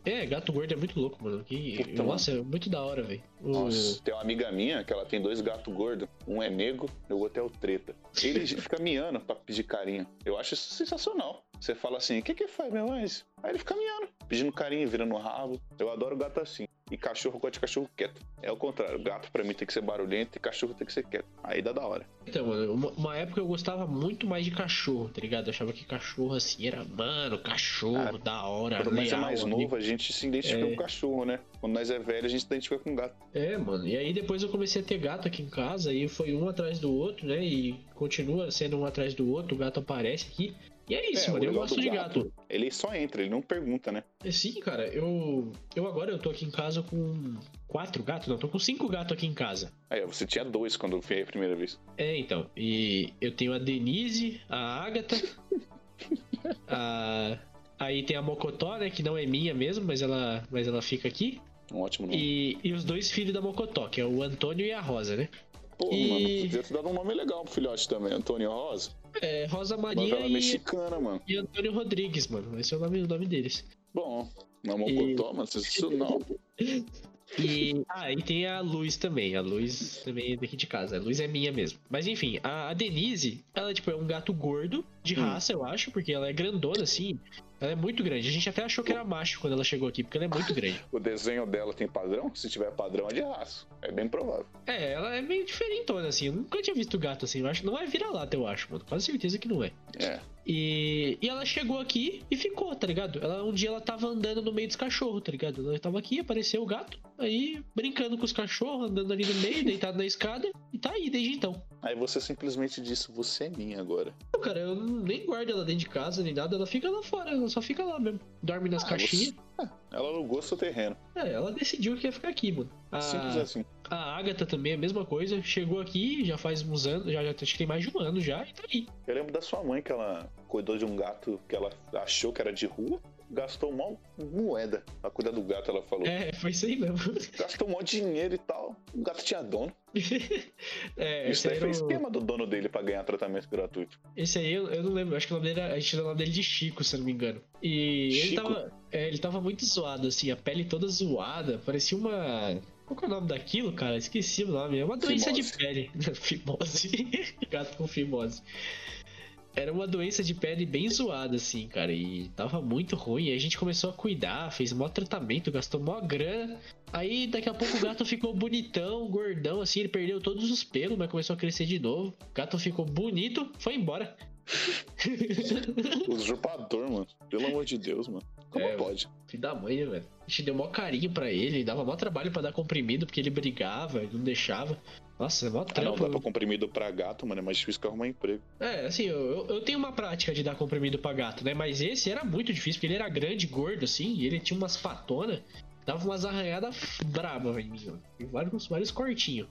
É, gato gordo é muito louco, mano. Que, nossa, é muito da hora, velho. Nossa, tem uma amiga minha que ela tem dois gatos gordos. Um é negro e o outro é o treta. Ele [laughs] fica miando pra pedir carinho. Eu acho isso sensacional. Você fala assim, o que que faz, meu anjo? Aí ele fica miando, pedindo carinho, virando o rabo. Eu adoro gato assim. E cachorro, eu gosto de cachorro quieto. É o contrário. Gato pra mim tem que ser barulhento e cachorro tem que ser quieto. Aí dá da hora. Então, mano, uma, uma época eu gostava muito mais de cachorro, tá ligado? Eu achava que cachorro, assim, era, mano, cachorro, Ah, da hora, Quando nós é mais amigo. novo, a gente se identifica É. com cachorro, né? Quando nós é velho, a gente se identifica com gato. É, mano. E aí depois eu comecei a ter gato aqui em casa e foi um atrás do outro, né? E continua sendo um atrás do outro, o gato aparece aqui. E é isso, É, mano. Eu gosto de gato. Ele só entra, ele não pergunta, né? É, Sim, cara, eu. Eu agora eu tô aqui em casa com quatro gatos, não, tô com cinco gatos aqui em casa. Aí, você tinha dois quando eu fui a primeira vez. É, então. E eu tenho a Denise, a Agatha, [laughs] a. Aí tem a Mocotó, né? Que não é minha mesmo, mas ela, mas ela fica aqui. Um ótimo nome. E, e os dois filhos da Mocotó, que é o Antônio e a Rosa, né? Pô, e- mano, podia ter dado um nome legal pro filhote também, Antônio Rosa. É Rosa Maria Novela e, mexicana, mano. e Antônio Rodrigues, mano. Esse é o nome, o nome deles. Bom, na Mocotó, mas isso [laughs] não. E. Ah, e tem a Luz também. A Luz também é daqui de casa. A Luz é minha mesmo. Mas enfim, a, a Denise, ela tipo, é um gato gordo, de Hum. raça, eu acho, porque ela é grandona assim. Ela é muito grande. A gente até achou que era macho quando ela chegou aqui, porque ela é muito grande. [laughs] O desenho dela tem padrão? Se tiver padrão, é de raça. É bem provável. É, ela é meio diferentona, assim. Eu nunca tinha visto gato assim. Eu acho não é vira-lata, eu acho, mano. Quase certeza que não é. É. E, e ela chegou aqui e ficou, tá ligado? Ela, um dia ela tava andando no meio dos cachorros, tá ligado? Ela tava aqui, apareceu o gato, aí brincando com os cachorros, andando ali no meio, deitado na escada, e tá aí desde então. Aí você simplesmente disse, você é minha agora. Não, cara, eu nem guardo ela dentro de casa, nem nada, ela fica lá fora, ela só fica lá mesmo. Dorme nas Ah, caixinhas. você- Ela alugou seu terreno. É, ela decidiu que ia ficar aqui, mano. A, Simples assim. a Agatha também é a mesma coisa, chegou aqui já faz uns anos, já, já acho que tem mais de um ano já, e tá aí. Eu lembro da sua mãe que ela cuidou de um gato que ela achou que era de rua. Gastou uma moeda pra cuidar do gato, ela falou. É, foi isso aí mesmo. Gastou um monte de dinheiro e tal. O gato tinha dono. [laughs] é, Isso daí aí foi o- esquema do dono dele pra ganhar tratamento gratuito. Esse aí eu, eu não lembro, acho que o nome dele era, a gente nome dele de Chico, se eu não me engano. E ele Chico? tava, é, ele tava muito zoado, assim, a pele toda zoada, parecia uma. Qual que é o nome daquilo, cara? Esqueci o nome. É uma doença de Fimose. pele. [laughs] fimose. Gato com fimose. Era uma doença de pele bem zoada, assim, cara. E tava muito ruim. Aí a gente começou a cuidar, fez maior tratamento, gastou maior grana. Aí daqui a pouco o gato ficou bonitão, gordão, assim. Ele perdeu todos os pelos, mas começou a crescer de novo. O gato ficou bonito, foi embora. [laughs] Usurpador, mano. Pelo amor de Deus, mano. Como É, pode? Filho da mãe, né, velho? A gente deu maior carinho pra ele, dava maior trabalho pra dar comprimido, porque ele brigava, ele não deixava. Nossa, é mó Ah, não, trampo. dá pra comprimido pra gato, mano. É mais difícil que arrumar emprego. É, assim, eu, eu- tenho uma prática de dar comprimido pra gato, né? Mas esse era muito difícil, porque ele era grande, gordo, assim, e ele tinha umas patonas, dava umas arranhadas brabas em mim, ó. Vários, vários cortinhos.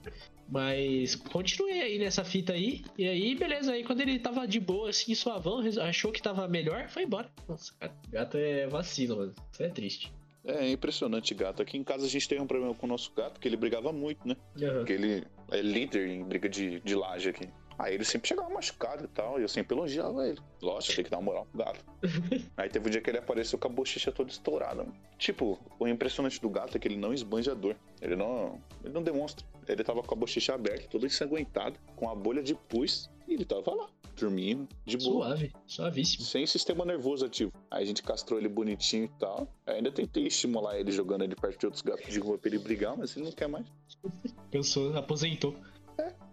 Mas continuei aí nessa fita aí, e aí, beleza, aí quando ele tava de boa, assim, suavão, achou que tava melhor, foi embora. Nossa, cara, gato é vacilo, mano. Isso é triste. É impressionante, gato. Aqui em casa a gente teve um problema com o nosso gato, que ele brigava muito, né? Aham. Porque ele é líder em briga de, de laje aqui. Aí ele sempre chegava machucado e tal, e eu sempre elogiava ele. Lógico, tem que dar uma moral pro gato. [laughs] Aí teve um dia que ele apareceu com a bochecha toda estourada. Mano. Tipo, o impressionante do gato é que ele não esbanja a dor. Ele não, ele não demonstra. Ele tava com a bochecha aberta, toda ensanguentada, com a bolha de pus, e ele tava lá, dormindo, de boa. Suave, suavíssimo. Sem sistema nervoso ativo. Aí a gente castrou ele bonitinho e tal. Aí ainda tentei estimular ele jogando ele perto de outros gatos de rua pra ele brigar, mas ele não quer mais. Cansou, aposentou.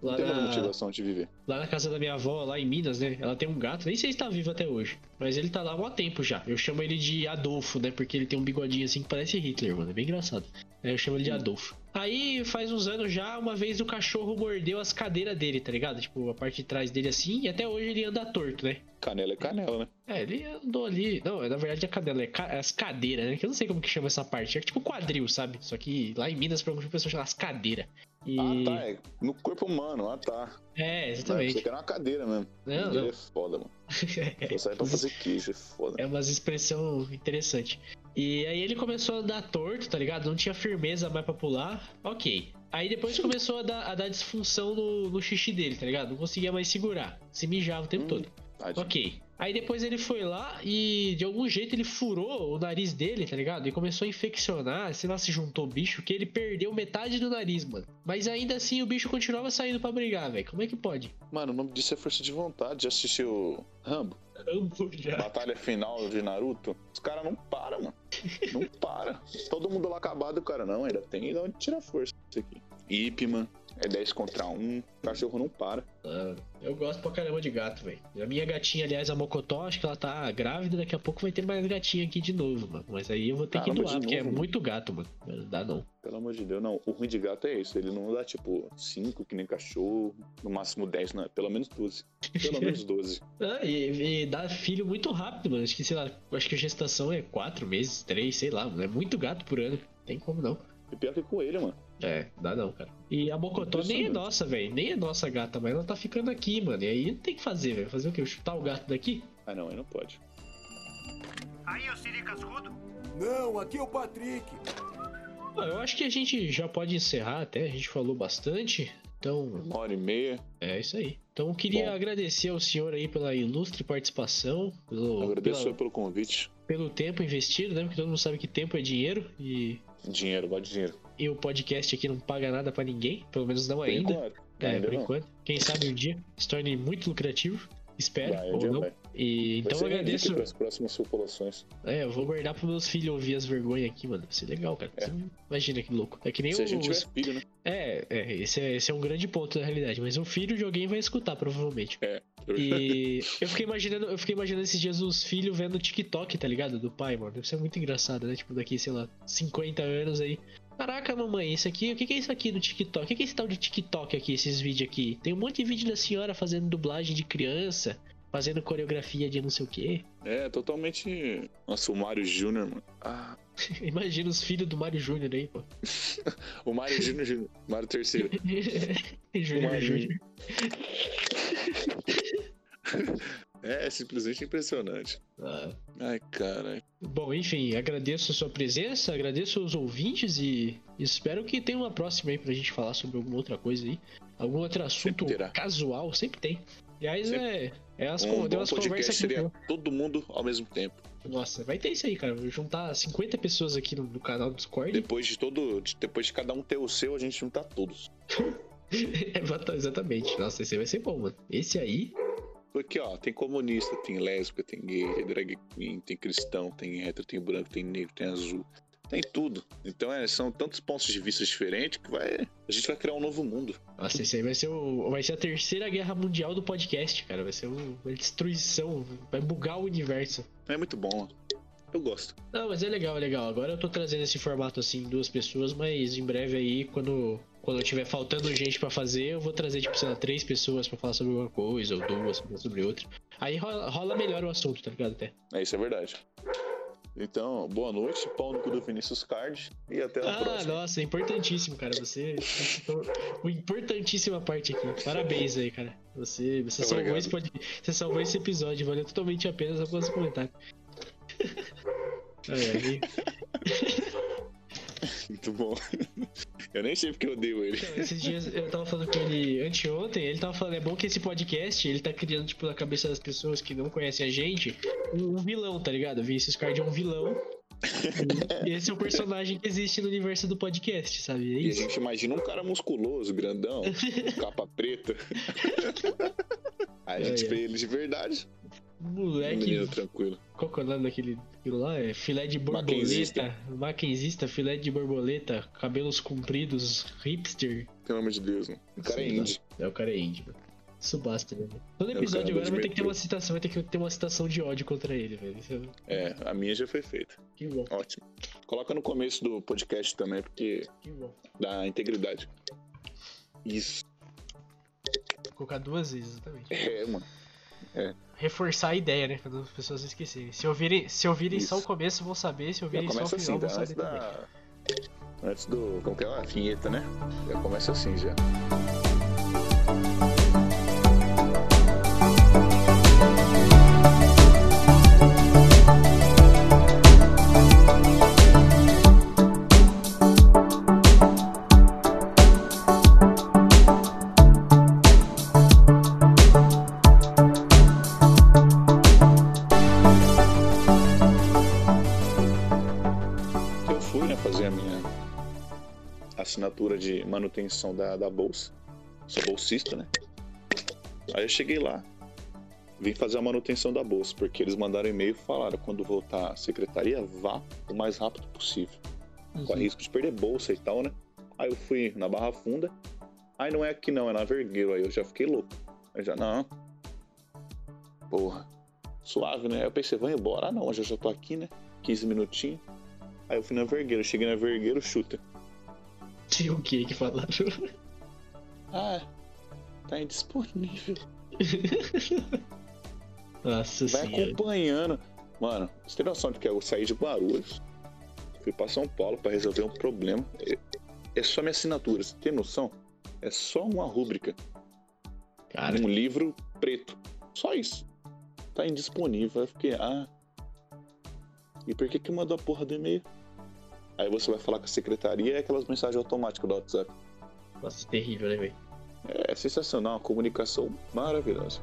Lá mais na, motivação de viver. lá na casa da minha avó, lá em Minas, né? Ela tem um gato, nem sei se tá vivo até hoje. Mas ele tá lá há mó tempo já. Eu chamo ele de Adolfo, né? Porque ele tem um bigodinho assim que parece Hitler, mano. É bem engraçado. Eu chamo ele de Adolfo. Aí faz uns anos já, uma vez o cachorro mordeu as cadeiras dele, tá ligado? Tipo, a parte de trás dele assim, e até hoje ele anda torto, né? Canela é canela, né? É, ele andou ali. Não, na verdade a cadela é ca- as cadeiras, né? Que eu não sei como que chama essa parte. É tipo quadril, sabe? Só que lá em Minas, provavelmente o pessoal chama as cadeiras. E... Ah, tá. É no corpo humano. Ah, tá. É, Você exatamente. quer uma cadeira mesmo. Não, não. é foda, mano. [laughs] Só sai pra fazer queijo, é foda. É umas expressão interessante. E aí ele começou a andar torto, tá ligado? Não tinha firmeza mais pra pular. Ok. Aí depois começou a dar, a dar disfunção no, no xixi dele, tá ligado? Não conseguia mais segurar. Se mijava o tempo Hum. todo. Tadinho. Ok. Aí depois ele foi lá e de algum jeito ele furou o nariz dele, tá ligado? E começou a infeccionar, sei lá se juntou o bicho, que ele perdeu metade do nariz, mano. Mas ainda assim o bicho continuava saindo pra brigar, velho. Como é que pode? Mano, o nome disso é força de vontade. Já assistiu Rambo? Hambúrguer. Batalha final de Naruto? Os caras não param, mano. Não para. [laughs] Todo mundo lá acabado, o cara não. Ainda tem de onde tirar força. Isso aqui. Ip, mano. É 10 contra 1. O cachorro não para. Ah, eu gosto pra caramba de gato, velho. A minha gatinha, aliás, a Mocotó, acho que ela tá grávida, daqui a pouco vai ter mais gatinha aqui de novo, mano. Mas aí eu vou ter Caramba, que doar, porque é muito gato, mano. Não dá não. Pelo amor de Deus, não. O ruim de gato é isso. Ele não dá tipo 5 que nem cachorro. No máximo 10, não. Pelo menos 12. Pelo menos [laughs] 12. Ah, e, e dá filho muito rápido, mano. Acho que, sei lá, acho que a gestação é quatro meses, três, sei lá, mano. É muito gato por ano. Tem como não. E pior que coelho, mano. É, dá não, cara. E a Mocotó nem é nossa, velho. Nem é nossa gata, mas ela tá ficando aqui, mano. E aí não tem que fazer, velho. Fazer o quê? Chutar o gato daqui? Ah, não. Aí não pode. Aí, ô Siri Cascudo. Não, aqui é o Patrick. Ah, eu acho que a gente já pode encerrar até. A gente falou bastante. Então, Uma hora e meia. é isso aí. Então, eu queria Bom. agradecer ao senhor aí pela ilustre participação, pelo, Agradeço pela- pelo convite. pelo tempo investido, né? Porque todo mundo sabe que tempo é dinheiro e, Dinheiro, vai dinheiro. E o podcast aqui não paga nada pra ninguém, pelo menos não Por ainda. enquanto. É, Ainda por não. enquanto. Quem sabe um dia se torne muito lucrativo. Espero, Vai, um ou não. vai. E, então eu agradeço. para as próximas populações. É, eu vou guardar pros meus filhos ouvir as vergonhas aqui, mano. Vai ser legal, cara. É. Imagina que louco. É que nem Se a gente os... filho, né? É, é esse, é, esse é um grande ponto na realidade. Mas o filho de alguém vai escutar, provavelmente. É. E [laughs] eu fiquei imaginando, eu fiquei imaginando esses dias os filhos vendo TikTok, tá ligado? Do pai, mano. Deve ser muito engraçado, né? Tipo, daqui, sei lá, 50 anos aí. Caraca, mamãe, isso aqui, o que é isso aqui do TikTok? O que é esse tal de TikTok aqui, esses vídeos aqui? Tem um monte de vídeo da senhora fazendo dublagem de criança, fazendo coreografia de não sei o quê. É, totalmente. Nossa, o Mário Júnior, mano. Ah, [laughs] Imagina os filhos do Mário Júnior aí, pô. [laughs] o Mário Júnior, Júnior. Mário terceiro. [laughs] Júnior. Júnior. É, simplesmente impressionante. Ah. Ai, cara. Bom, enfim, agradeço a sua presença, agradeço os ouvintes e espero que tenha uma próxima aí pra gente falar sobre alguma outra coisa aí. Algum outro assunto Sempre casual, sempre tem. Aliás, Sempre. é, é as, Um bom umas podcast conversas aqui. seria todo mundo ao mesmo tempo. Nossa, vai ter isso aí, cara. Vou juntar 50 pessoas aqui no, no canal do Discord. Depois de todo. de- Depois de cada um ter o seu, a gente juntar todos. [laughs] Exata- Exatamente. Nossa, esse aí vai ser bom, mano. Esse aí. Porque, ó, tem comunista, tem lésbica, tem gay, tem drag queen, tem cristão, tem hétero, tem branco, tem negro, tem azul. Tem tudo. Então, é, são tantos pontos de vista diferentes que vai. A gente vai criar um novo mundo. Nossa, esse aí vai ser, o, vai ser a terceira guerra mundial do podcast, cara. Vai ser um- uma destruição. Vai bugar o universo. É muito bom. Eu gosto. Não, mas é legal, é legal. Agora eu tô trazendo esse formato assim, duas pessoas, mas em breve aí, quando, quando tiver faltando gente pra fazer, eu vou trazer, tipo, sei lá, três pessoas pra falar sobre uma coisa, ou duas pra falar sobre outra. Aí rola, rola melhor o assunto, tá ligado? Até. É, isso é verdade. Então, boa noite, pau no cu do Vinícius Card e até a Ah, próxima. nossa, é importantíssimo, cara. Você. Uma importantíssima parte aqui. Parabéns aí, cara. Você, você, salvou esse, você salvou esse episódio, valeu totalmente a pena só com esse comentário. É, [laughs] Muito bom. Eu nem sei porque eu odeio ele. Então, esses dias eu tava falando com ele anteontem, ele tava falando, é bom que esse podcast, ele tá criando, tipo, na cabeça das pessoas que não conhecem a gente, um, vilão, tá ligado? Vinicius Card é um vilão. e esse é o personagem que existe no universo do podcast, sabe? É E a isso. gente imagina um cara musculoso, grandão, [laughs] capa preta. [laughs] Aí a gente É, é. vê ele de verdade. Moleque, menino tranquilo. qual que é o nome daquele lá? É filé de borboleta. Mackenzista, filé de borboleta, cabelos compridos, hipster. Pelo amor de Deus, mano. O cara é Sei lá. indie. É, o cara é índio, mano. Isso basta, né? velho? Todo É episódio agora de vai ter que ter uma citação, vai ter que ter uma citação de ódio contra ele, velho. É... É, a minha já foi feita. Que bom, Ótimo. Coloca no começo do podcast também, porque que bom. dá integridade. Isso. Vou colocar duas vezes, exatamente. É, mano. Reforçar a ideia, né? Quando as pessoas não esquecerem. Se ouvirem, se ouvirem só o começo, vão saber. Se ouvirem só o final, assim, vão tá? saber Antes também. da. Antes do. Como que é? A vinheta, né? Já começa assim já. Manutenção da, da bolsa. Sou bolsista, né? Aí eu cheguei lá, vim fazer a manutenção da bolsa, porque eles mandaram e-mail e falaram, quando voltar à secretaria, vá o mais rápido possível. Corre risco de perder bolsa e tal, né? Aí eu fui na Barra Funda, aí não é aqui não, é na Vergueiro, aí eu já fiquei louco. Aí já, não. Porra, suave, né? Aí eu pensei, vou embora. Ah não, eu já, já tô aqui, né? 15 minutinhos. Aí eu fui na Vergueiro, cheguei na Vergueiro, chuta. Tinha o que que falaram? Ah, tá indisponível. [laughs] Nossa Vai senhora. acompanhando. Mano, você tem noção de que eu saí de Guarulhos, fui pra São Paulo pra resolver um problema. É- É só minha assinatura, você tem noção? É só uma rúbrica, Cara, um livro preto. Só isso. Tá indisponível. Eu fiquei, ah. E por que que mandou a porra do e-mail? Aí você vai falar com a secretaria e é aquelas mensagens automáticas do WhatsApp. nossa, terrível, né, velho? É sensacional, uma comunicação maravilhosa.